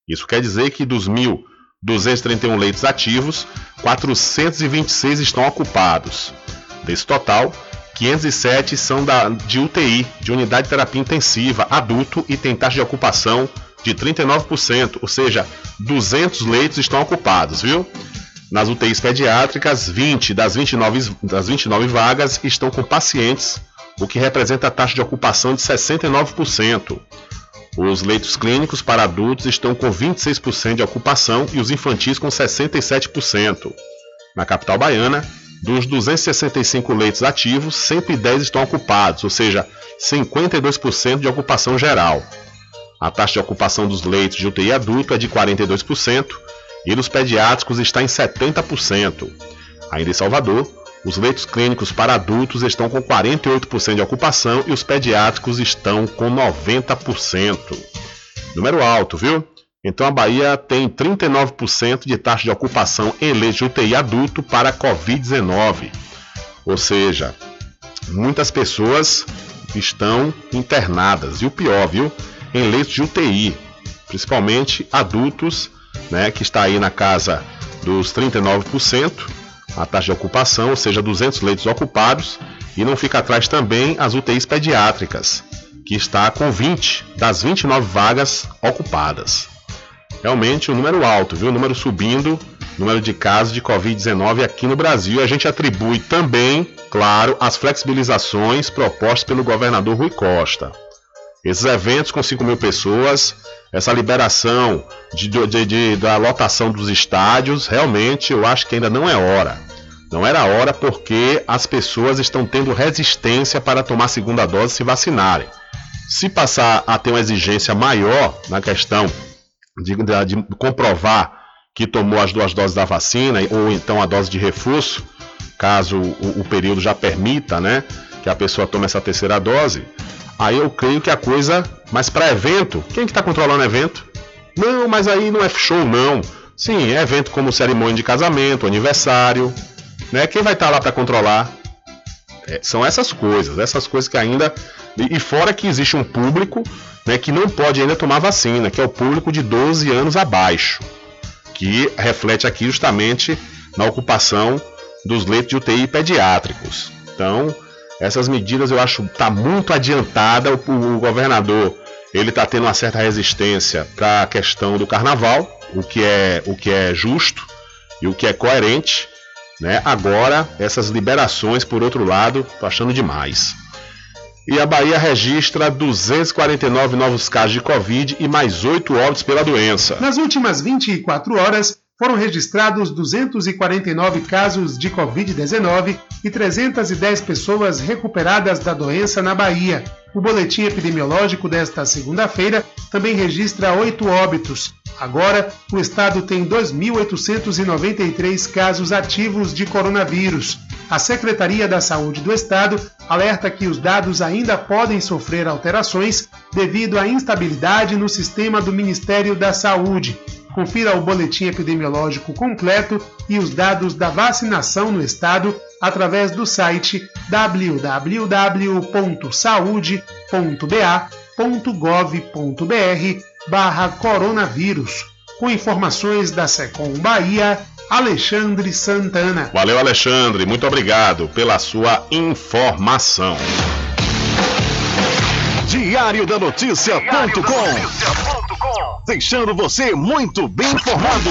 Isso quer dizer que dos 1.231 leitos ativos, 426 estão ocupados. Desse total, 507 são da, de UTI, de unidade de terapia intensiva, adulto, e tem taxa de ocupação de 39%, ou seja, 200 leitos estão ocupados, viu? Nas UTIs pediátricas, 20 das 29, das 29 vagas estão com pacientes, o que representa a taxa de ocupação de 69%. Os leitos clínicos para adultos estão com 26% de ocupação e os infantis com 67%. Na capital baiana, dos 265 leitos ativos, 110 estão ocupados, ou seja, 52% de ocupação geral. A taxa de ocupação dos leitos de UTI adulto é de 42% e dos pediátricos está em 70%. Ainda em Salvador, os leitos clínicos para adultos estão com 48% de ocupação e os pediátricos estão com 90%. Número alto, viu? Então a Bahia tem 39% de taxa de ocupação em leitos de UTI adulto para Covid-19. Ou seja, muitas pessoas estão internadas. E o pior, viu? Em leitos de UTI, principalmente adultos, né, que está aí na casa dos 39%, a taxa de ocupação, ou seja, 200 leitos ocupados, e não fica atrás também as UTIs pediátricas, que está com 20 das 29 vagas ocupadas. Realmente um número alto, viu? Um número subindo, número de casos de Covid-19 aqui no Brasil. A gente atribui também, claro, as flexibilizações propostas pelo governador Rui Costa. Esses eventos com 5 mil pessoas, essa liberação de, de, de, da lotação dos estádios, realmente eu acho que ainda não é hora. Não era hora porque as pessoas estão tendo resistência para tomar segunda dose e se vacinarem. Se passar a ter uma exigência maior na questão de, de, de comprovar que tomou as duas doses da vacina ou então a dose de reforço, caso o, o período já permita, né, que a pessoa tome essa terceira dose, aí eu creio que a coisa, mas para evento, quem que está controlando evento? Não, mas aí não é show não. Sim, é evento como cerimônia de casamento, aniversário, né? Quem vai estar tá lá para controlar? É, são essas coisas, essas coisas que ainda e, fora que existe um público né, que não pode ainda tomar vacina, que é o público de 12 anos abaixo, que reflete aqui justamente na ocupação dos leitos de UTI pediátricos. Então, essas medidas eu acho tá muito adiantada. O, o governador ele está tendo uma certa resistência para a questão do carnaval, o que é o que é justo e o que é coerente. Né? Agora, essas liberações, por outro lado, tô achando demais. E a Bahia registra 249 novos casos de Covid e mais 8 óbitos pela doença. Nas últimas 24 horas, foram registrados 249 casos de Covid-19 e 310 pessoas recuperadas da doença na Bahia. O boletim epidemiológico desta segunda-feira também registra oito óbitos. Agora, o estado tem 2.893 casos ativos de coronavírus. A Secretaria da Saúde do Estado alerta que os dados ainda podem sofrer alterações devido à instabilidade no sistema do Ministério da Saúde. Confira o boletim epidemiológico completo e os dados da vacinação no estado através do site www.saude.ba.gov.br barra coronavírus. Com informações da Secom Bahia, Alexandre Santana. Valeu, Alexandre. Muito obrigado pela sua informação. Diário da Notícia.com Deixando você muito bem informado.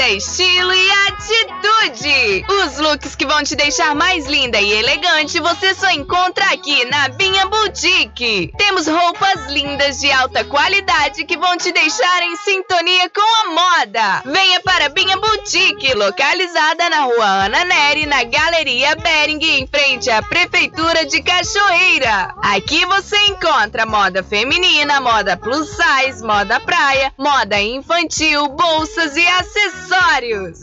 É estilo e atitude! Os looks que vão te deixar mais linda e elegante você só encontra aqui na Binha Boutique. Temos roupas lindas de alta qualidade que vão te deixar em sintonia com a moda. Venha para Binha Boutique, localizada na rua Ana Neri, na Galeria Bering, em frente à Prefeitura de Cachoeira. Aqui você encontra moda feminina, moda plus size, moda praia, moda infantil, bolsas e acessórios.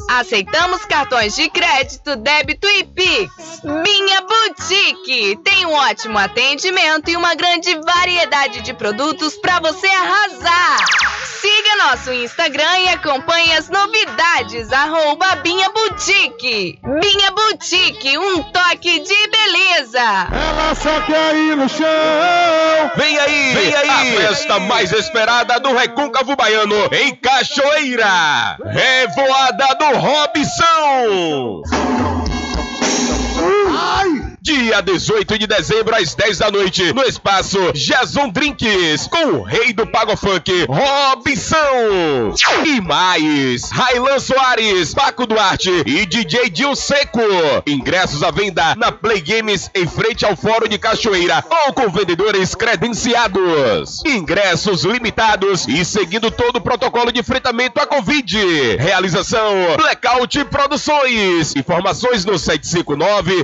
Aceitamos cartões de crédito, débito e Pix. Minha Boutique tem um ótimo atendimento e uma grande variedade de produtos para você arrasar. Siga nosso Instagram e acompanhe as novidades. Arroba Binha Boutique. Binha Boutique, um toque de beleza. Ela só quer ir no chão. Vem aí, vem aí, a festa mais esperada do Recôncavo Baiano em Cachoeira. Revoada do Robson. Dia 18 de dezembro, às 10 da noite, no espaço Jason Drinks, com o rei do Pago Funk, Robson. E mais, Railan Soares, Paco Duarte e DJ Dil Seco. Ingressos à venda na Play Games, em frente ao Fórum de Cachoeira, ou com vendedores credenciados. Ingressos limitados e seguindo todo o protocolo de enfrentamento à Covid. Realização Blackout Produções. Informações no 759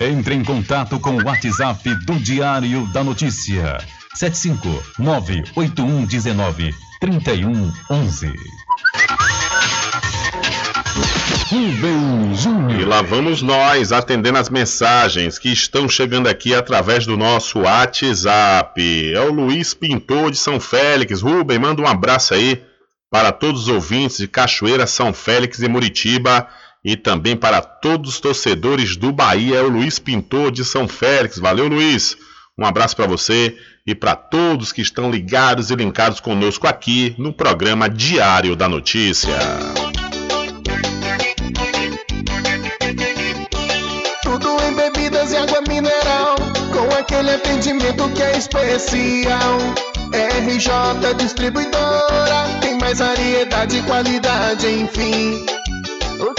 Entre em contato com o WhatsApp do Diário da Notícia. 759-8119-3111. Rubem Júnior. E lá vamos nós atendendo as mensagens que estão chegando aqui através do nosso WhatsApp. É o Luiz Pintor de São Félix. Rubem, manda um abraço aí para todos os ouvintes de Cachoeira, São Félix e Muritiba e também para todos os torcedores do Bahia. É o Luiz Pintor de São Félix. Valeu, Luiz. Um abraço para você e para todos que estão ligados e linkados conosco aqui no programa Diário da Notícia. Tudo em bebidas e água mineral, com aquele atendimento que é especial. RJ Distribuidora, tem mais variedade e qualidade, enfim.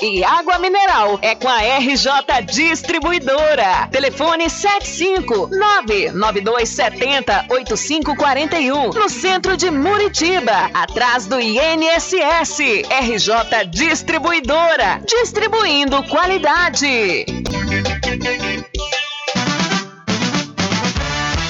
e água mineral é com a RJ Distribuidora. Telefone 75992708541 no centro de Muritiba, atrás do INSS. RJ Distribuidora, distribuindo qualidade.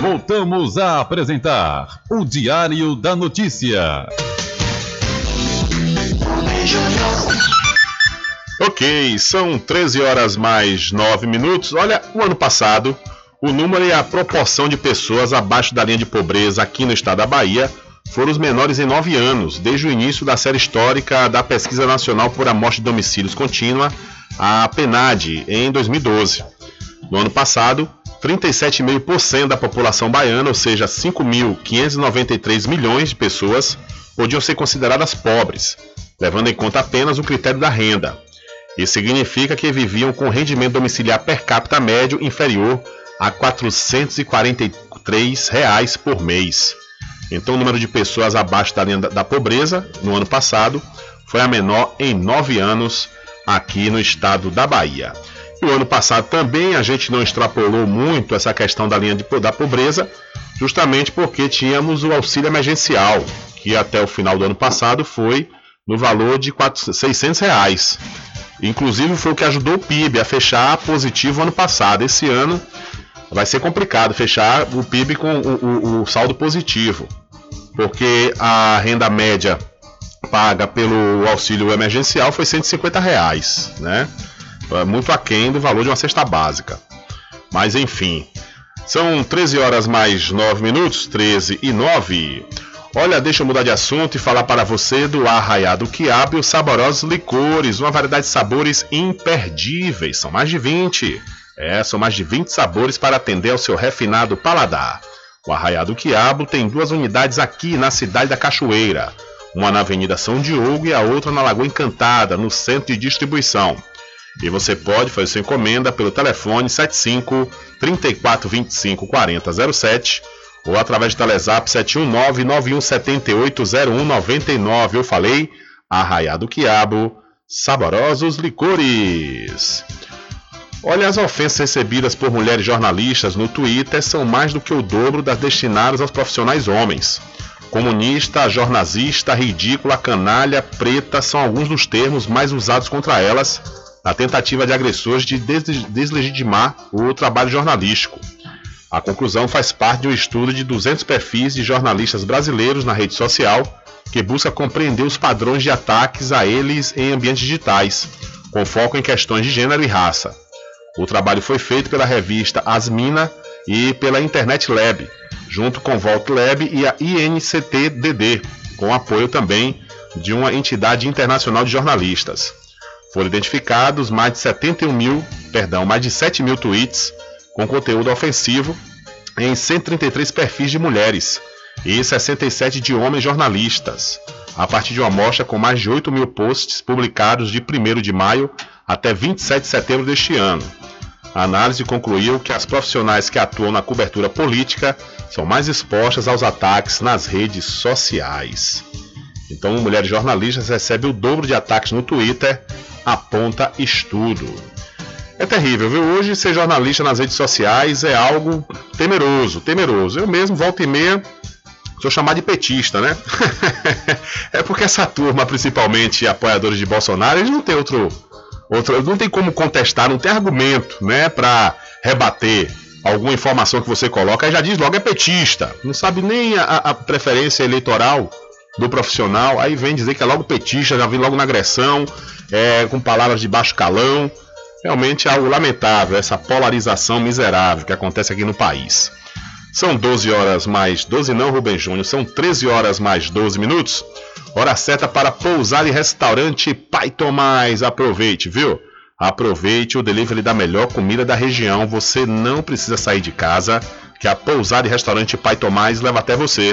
Voltamos a apresentar o Diário da Notícia. Ok, são 13 horas mais 9 minutos. Olha, o ano passado, o número e a proporção de pessoas abaixo da linha de pobreza aqui no estado da Bahia foram os menores em nove anos, desde o início da série histórica da Pesquisa Nacional por Amostra de Domicílios Contínua, a PNAD, em 2012. No ano passado, 37,5% da população baiana, ou seja, 5.593 milhões de pessoas, podiam ser consideradas pobres, levando em conta apenas o critério da renda. Isso significa que viviam com rendimento domiciliar per capita médio inferior a 443 reais por mês. Então, o número de pessoas abaixo da linha da pobreza no ano passado foi a menor em nove anos aqui no estado da Bahia. O ano passado também a gente não extrapolou muito essa questão da linha de, da pobreza, justamente porque tínhamos o auxílio emergencial, que até o final do ano passado foi no valor de 400, 600 reais. Inclusive foi o que ajudou o PIB a fechar positivo ano passado. Esse ano vai ser complicado fechar o PIB com o, o, o saldo positivo, porque a renda média paga pelo auxílio emergencial foi 150 reais, né? É muito aquém do valor de uma cesta básica. Mas enfim, são 13 horas mais 9 minutos, 13 e 9. Olha, deixa eu mudar de assunto e falar para você do Arraiado Quiabo e os saborosos licores, uma variedade de sabores imperdíveis, são mais de 20. É, são mais de 20 sabores para atender ao seu refinado paladar. O Arraiado Quiabo tem duas unidades aqui na cidade da Cachoeira, uma na Avenida São Diogo e a outra na Lagoa Encantada, no centro de distribuição. E você pode fazer sua encomenda pelo telefone 75 3425 4007 ou através do Telezap 719 9178 0199. Eu falei, Arraiado Quiabo, saborosos licores. Olha, as ofensas recebidas por mulheres jornalistas no Twitter são mais do que o dobro das destinadas aos profissionais homens. Comunista, jornalista, ridícula, canalha, preta são alguns dos termos mais usados contra elas na tentativa de agressores de deslegitimar o trabalho jornalístico. A conclusão faz parte de um estudo de 200 perfis de jornalistas brasileiros na rede social que busca compreender os padrões de ataques a eles em ambientes digitais, com foco em questões de gênero e raça. O trabalho foi feito pela revista Asmina e pela Internet Lab, junto com Volt Lab e a INCT-DD, com apoio também de uma entidade internacional de jornalistas. Foram identificados mais de 71 mil, perdão, mais de 7 mil tweets com conteúdo ofensivo em 133 perfis de mulheres e 67 de homens jornalistas, a partir de uma amostra com mais de 8 mil posts publicados de 1 de maio até 27 de setembro deste ano. A análise concluiu que as profissionais que atuam na cobertura política são mais expostas aos ataques nas redes sociais. Então, mulheres jornalistas recebem o dobro de ataques no Twitter aponta estudo. É terrível, viu? Hoje ser jornalista nas redes sociais é algo temeroso, temeroso. Eu mesmo, volta e meia, sou chamado de petista, né? [LAUGHS] é porque essa turma, principalmente apoiadores de Bolsonaro, eles não tem outro, outro não tem como contestar, não tem argumento, né, para rebater alguma informação que você coloca, aí já diz logo é petista, não sabe nem a, a preferência eleitoral do profissional, aí vem dizer que é logo petista, já vem logo na agressão, é, com palavras de baixo calão. Realmente é algo lamentável essa polarização miserável que acontece aqui no país. São 12 horas mais 12 não, Rubem Júnior, são 13 horas mais 12 minutos. Hora certa para pousar em restaurante Pai Tomás. Aproveite, viu? Aproveite o delivery da melhor comida da região. Você não precisa sair de casa, que a pousada e restaurante Pai Tomás leva até você.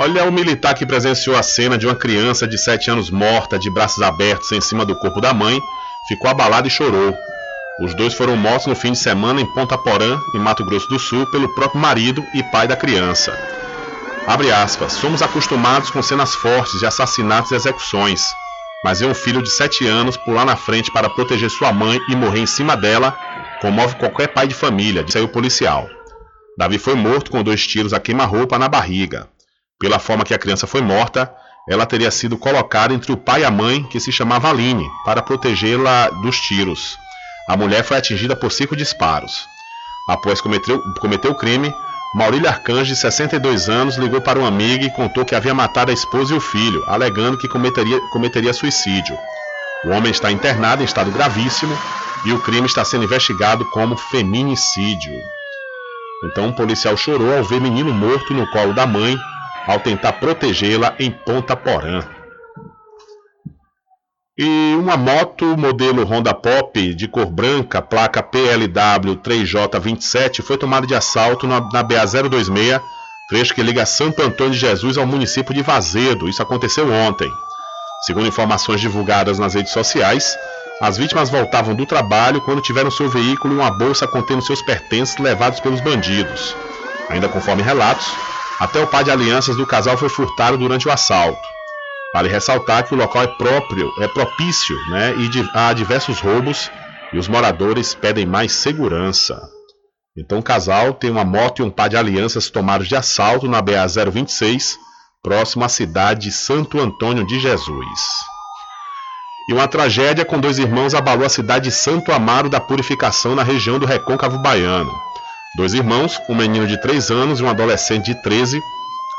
Olha o militar que presenciou a cena de uma criança de 7 anos morta, de braços abertos em cima do corpo da mãe, ficou abalado e chorou. Os dois foram mortos no fim de semana em Ponta Porã, em Mato Grosso do Sul, pelo próprio marido e pai da criança. Abre aspas, somos acostumados com cenas fortes de assassinatos e execuções, mas ver um filho de 7 anos pular na frente para proteger sua mãe e morrer em cima dela comove qualquer pai de família, disse o policial. Davi foi morto com dois tiros a queima-roupa na barriga. Pela forma que a criança foi morta, ela teria sido colocada entre o pai e a mãe, que se chamava Aline, para protegê-la dos tiros. A mulher foi atingida por cinco disparos. Após cometer, o crime, Maurílio Arcanjo, de 62 anos, ligou para um amigo e contou que havia matado a esposa e o filho, alegando que cometeria, cometeria suicídio. O homem está internado em estado gravíssimo e o crime está sendo investigado como feminicídio. Então, um policial chorou ao ver menino morto no colo da mãe ao tentar protegê-la em Ponta Porã. E uma moto modelo Honda Pop de cor branca, placa PLW 3J27, foi tomada de assalto na, na BA026, trecho que liga Santo Antônio de Jesus ao município de Vazedo. Isso aconteceu ontem. Segundo informações divulgadas nas redes sociais, as vítimas voltavam do trabalho quando tiveram seu veículo e uma bolsa contendo seus pertences levados pelos bandidos. Ainda conforme relatos, até o par de alianças do casal foi furtado durante o assalto. Vale ressaltar que o local é próprio, é propício, né, e há diversos roubos e os moradores pedem mais segurança. Então o casal tem uma moto e um par de alianças tomados de assalto na BA 026, próximo à cidade de Santo Antônio de Jesus. E uma tragédia com dois irmãos abalou a cidade de Santo Amaro da Purificação na região do Recôncavo Baiano. Dois irmãos, um menino de 3 anos e um adolescente de 13,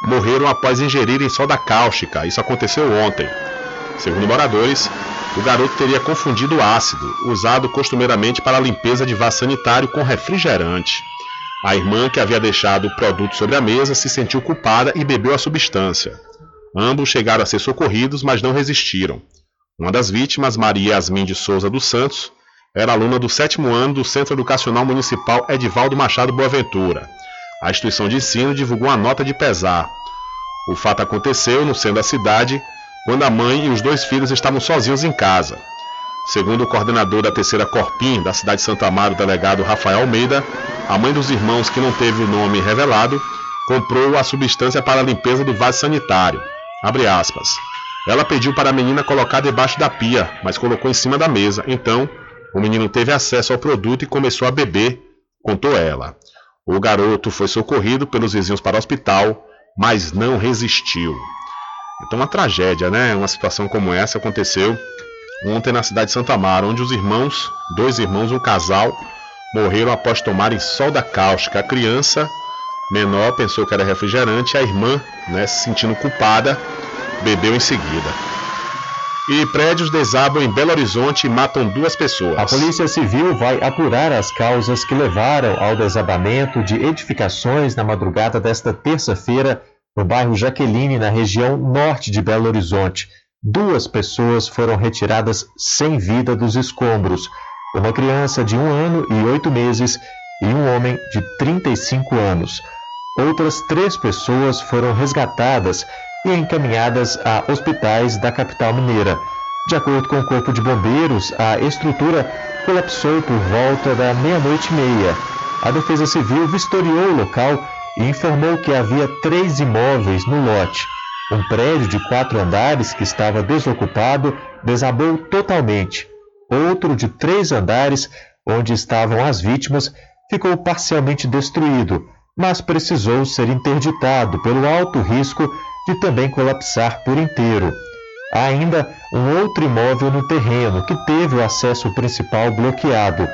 morreram após ingerirem soda cáustica. Isso aconteceu ontem. Segundo moradores, o garoto teria confundido ácido, usado costumeiramente para a limpeza de vaso sanitário, com refrigerante. A irmã, que havia deixado o produto sobre a mesa, se sentiu culpada e bebeu a substância. Ambos chegaram a ser socorridos, mas não resistiram. Uma das vítimas, Maria Yasmin de Souza dos Santos, era aluna do sétimo ano do Centro Educacional Municipal Edivaldo Machado Boaventura. A instituição de ensino divulgou uma nota de pesar. O fato aconteceu no centro da cidade, quando a mãe e os dois filhos estavam sozinhos em casa. Segundo o coordenador da terceira Corpim da cidade de Santa Amaro, delegado Rafael Almeida, a mãe dos irmãos, que não teve o nome revelado, comprou a substância para a limpeza do vaso sanitário. Ela pediu para a menina colocar debaixo da pia, mas colocou em cima da mesa. Então, o menino teve acesso ao produto e começou a beber, contou ela. O garoto foi socorrido pelos vizinhos para o hospital, mas não resistiu. Então, uma tragédia, né? Uma situação como essa aconteceu ontem na cidade de Santa Amaro, onde os irmãos, dois irmãos, um casal, morreram após tomarem solda cáustica. A criança menor pensou que era refrigerante, a irmã, né, se sentindo culpada, bebeu em seguida. E prédios desabam em Belo Horizonte e matam duas pessoas. A Polícia Civil vai apurar as causas que levaram ao desabamento de edificações na madrugada desta terça-feira no bairro Jaqueline, na região norte de Belo Horizonte. Duas pessoas foram retiradas sem vida dos escombros: uma criança de um ano e oito meses e um homem de 35 anos. Outras três pessoas foram resgatadas e encaminhadas a hospitais da capital mineira. De acordo com o Corpo de Bombeiros, a estrutura colapsou por volta da meia-noite e meia. A Defesa Civil vistoriou o local e informou que havia três imóveis no lote. Um prédio de quatro andares que estava desocupado desabou totalmente. Outro de três andares, onde estavam as vítimas, ficou parcialmente destruído, mas precisou ser interditado pelo alto risco de também colapsar por inteiro. Há ainda um outro imóvel no terreno que teve o acesso principal bloqueado.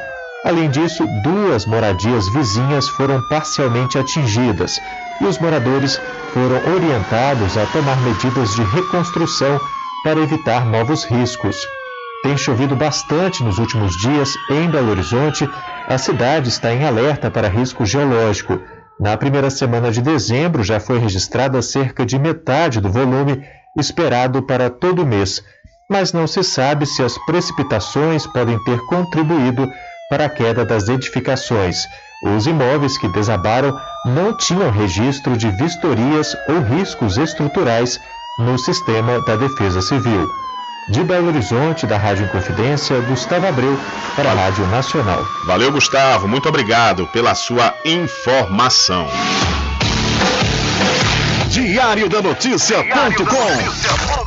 Além disso, duas moradias vizinhas foram parcialmente atingidas e os moradores foram orientados a tomar medidas de reconstrução para evitar novos riscos. Tem chovido bastante nos últimos dias em Belo Horizonte a cidade está em alerta para risco geológico. Na primeira semana de dezembro já foi registrada cerca de metade do volume esperado para todo mês, mas não se sabe se as precipitações podem ter contribuído para a queda das edificações. Os imóveis que desabaram não tinham registro de vistorias ou riscos estruturais no sistema da Defesa Civil. De Belo Horizonte, da Rádio Inconfidência, Gustavo Abreu, para a Rádio Nacional. Valeu, Gustavo. Muito obrigado pela sua informação. Diário da Notícia.com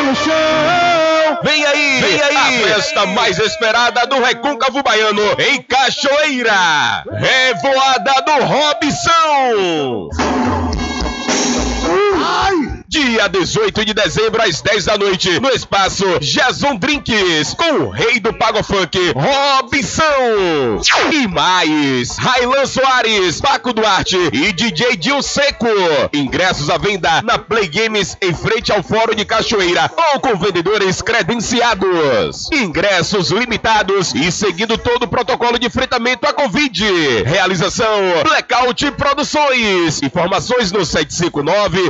no chão. Vem aí, Vem aí. a festa mais esperada do Recôncavo Baiano em Cachoeira. Revoada do Robson. Dia 18 de dezembro, às 10 da noite, no espaço Jason Drinks, com o rei do Pago Funk, Robson. E mais, Railan Soares, Paco Duarte e DJ Dil Seco. Ingressos à venda na Play Games em frente ao Fórum de Cachoeira ou com vendedores credenciados. Ingressos limitados e seguindo todo o protocolo de enfrentamento à Covid. Realização Blackout Produções. Informações no 759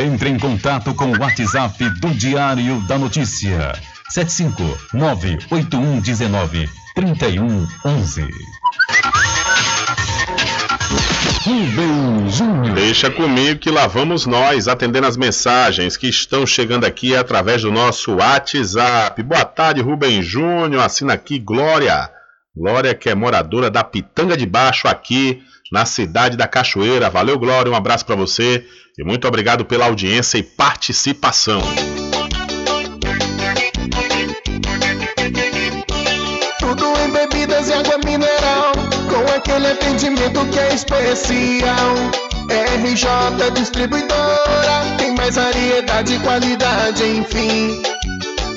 Entre em contato com o WhatsApp do Diário da Notícia. 759-8119-3111. Rubem Júnior. Deixa comigo que lá vamos nós atendendo as mensagens que estão chegando aqui através do nosso WhatsApp. Boa tarde, Rubem Júnior. Assina aqui Glória. Glória, que é moradora da Pitanga de Baixo, aqui na cidade da Cachoeira. Valeu, Glória. Um abraço para você e muito obrigado pela audiência e participação. Tudo em bebidas e água mineral, com aquele atendimento que é especial. RJ Distribuidora, tem mais variedade e qualidade, enfim.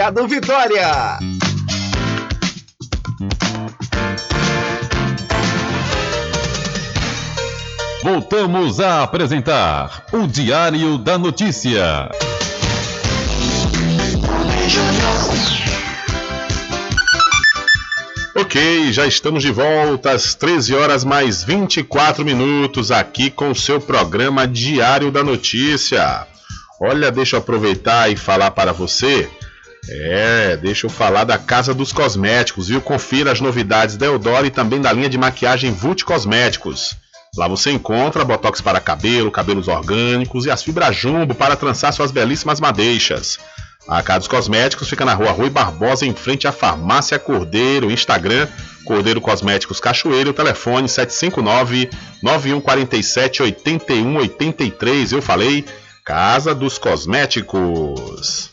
Mercado Vitória. Voltamos a apresentar o Diário da Notícia. Ok, já estamos de volta às 13 horas mais 24 minutos aqui com o seu programa Diário da Notícia. Olha, deixa eu aproveitar e falar para você é, deixa eu falar da Casa dos Cosméticos, viu? Confira as novidades da Eudora e também da linha de maquiagem Vult Cosméticos. Lá você encontra botox para cabelo, cabelos orgânicos e as fibras jumbo para trançar suas belíssimas madeixas. A Casa dos Cosméticos fica na rua Rui Barbosa, em frente à Farmácia Cordeiro, Instagram, Cordeiro Cosméticos Cachoeiro, telefone 759-9147-8183. Eu falei, Casa dos Cosméticos.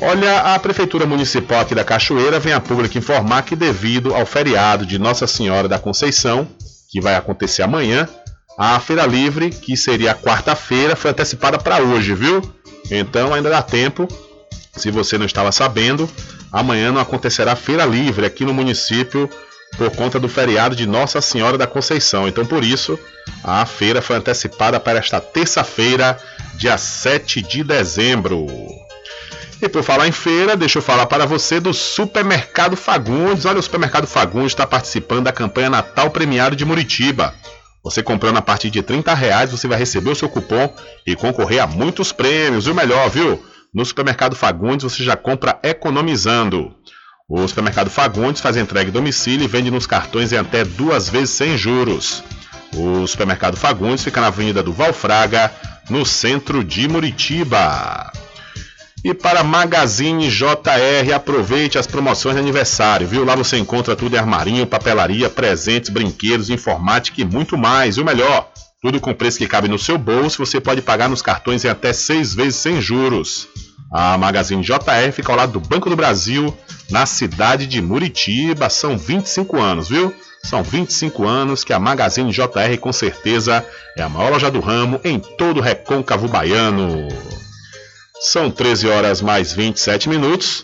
Olha, a Prefeitura Municipal aqui da Cachoeira vem a público informar que, devido ao feriado de Nossa Senhora da Conceição, que vai acontecer amanhã, a Feira Livre, que seria quarta-feira, foi antecipada para hoje, viu? Então ainda dá tempo. Se você não estava sabendo, amanhã não acontecerá Feira Livre aqui no município por conta do feriado de Nossa Senhora da Conceição. Então, por isso, a feira foi antecipada para esta terça-feira, dia 7 de dezembro. E por falar em feira, deixa eu falar para você do Supermercado Fagundes. Olha, o Supermercado Fagundes está participando da campanha Natal Premiado de Muritiba. Você comprando a partir de 30 reais, você vai receber o seu cupom e concorrer a muitos prêmios. E o melhor, viu? No Supermercado Fagundes você já compra economizando. O Supermercado Fagundes faz entrega em domicílio e vende nos cartões em até duas vezes sem juros. O Supermercado Fagundes fica na Avenida do Valfraga, no centro de Muritiba. E para Magazine JR, aproveite as promoções de aniversário, viu? Lá você encontra tudo em armarinho, papelaria, presentes, brinquedos, informática e muito mais. E o melhor, tudo com preço que cabe no seu bolso, você pode pagar nos cartões em até seis vezes sem juros. A Magazine JR fica ao lado do Banco do Brasil, na cidade de Muritiba. São 25 anos, viu? São 25 anos que a Magazine JR com certeza é a maior loja do ramo em todo o recôncavo baiano. São 13 horas mais 27 minutos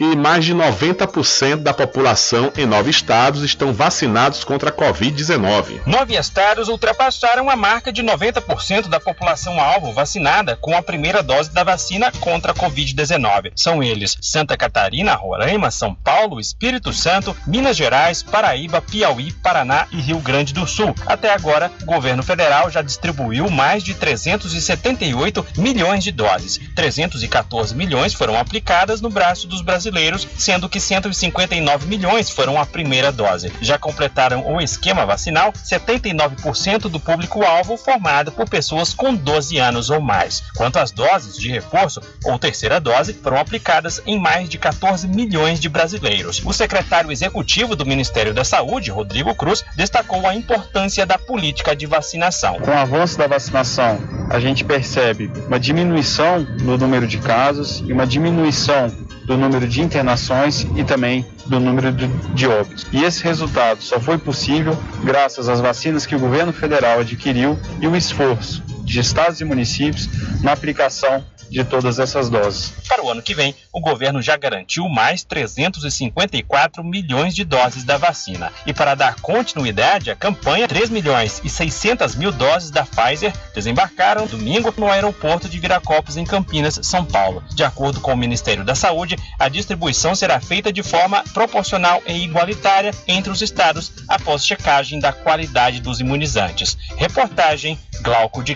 e mais de 90% da população em nove estados estão vacinados contra a Covid-19. Nove estados ultrapassaram a marca de 90% da população alvo vacinada com a primeira dose da vacina contra a Covid-19. São eles Santa Catarina, Roraima, São Paulo, Espírito Santo, Minas Gerais, Paraíba, Piauí, Paraná e Rio Grande do Sul. Até agora, o governo federal já distribuiu mais de 378 milhões de doses. 314 milhões foram aplicadas no braço dos brasileiros brasileiros, sendo que 159 milhões foram a primeira dose. Já completaram o esquema vacinal 79% do público-alvo formado por pessoas com 12 anos ou mais. Quanto às doses de reforço ou terceira dose, foram aplicadas em mais de 14 milhões de brasileiros. O secretário executivo do Ministério da Saúde, Rodrigo Cruz, destacou a importância da política de vacinação. Com o avanço da vacinação, a gente percebe uma diminuição no número de casos e uma diminuição do número de internações e também do número de, de óbitos. E esse resultado só foi possível graças às vacinas que o governo federal adquiriu e o esforço de estados e municípios na aplicação de todas essas doses. Para o ano que vem, o governo já garantiu mais 354 milhões de doses da vacina. E para dar continuidade à campanha, 3 milhões e 600 mil doses da Pfizer desembarcaram domingo no aeroporto de Viracopos, em Campinas, São Paulo. De acordo com o Ministério da Saúde, a distribuição será feita de forma proporcional e igualitária entre os estados após checagem da qualidade dos imunizantes. Reportagem Glauco de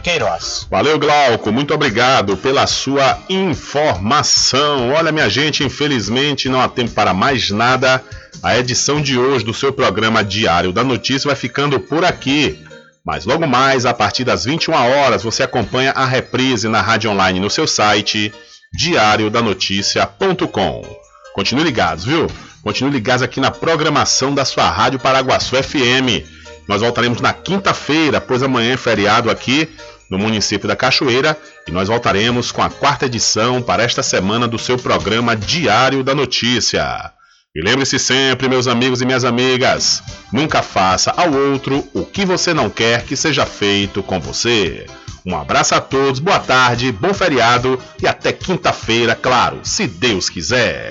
Valeu, Glauco. Muito obrigado pela sua informação. Olha, minha gente, infelizmente não há tempo para mais nada. A edição de hoje do seu programa Diário da Notícia vai ficando por aqui. Mas logo mais, a partir das 21 horas, você acompanha a reprise na rádio online no seu site diariodanoticia.com. Continue ligados, viu? Continue ligados aqui na programação da sua Rádio Paraguaçu FM. Nós voltaremos na quinta-feira, pois amanhã é feriado aqui no município da Cachoeira e nós voltaremos com a quarta edição para esta semana do seu programa Diário da Notícia. E lembre-se sempre, meus amigos e minhas amigas, nunca faça ao outro o que você não quer que seja feito com você. Um abraço a todos, boa tarde, bom feriado e até quinta-feira, claro, se Deus quiser.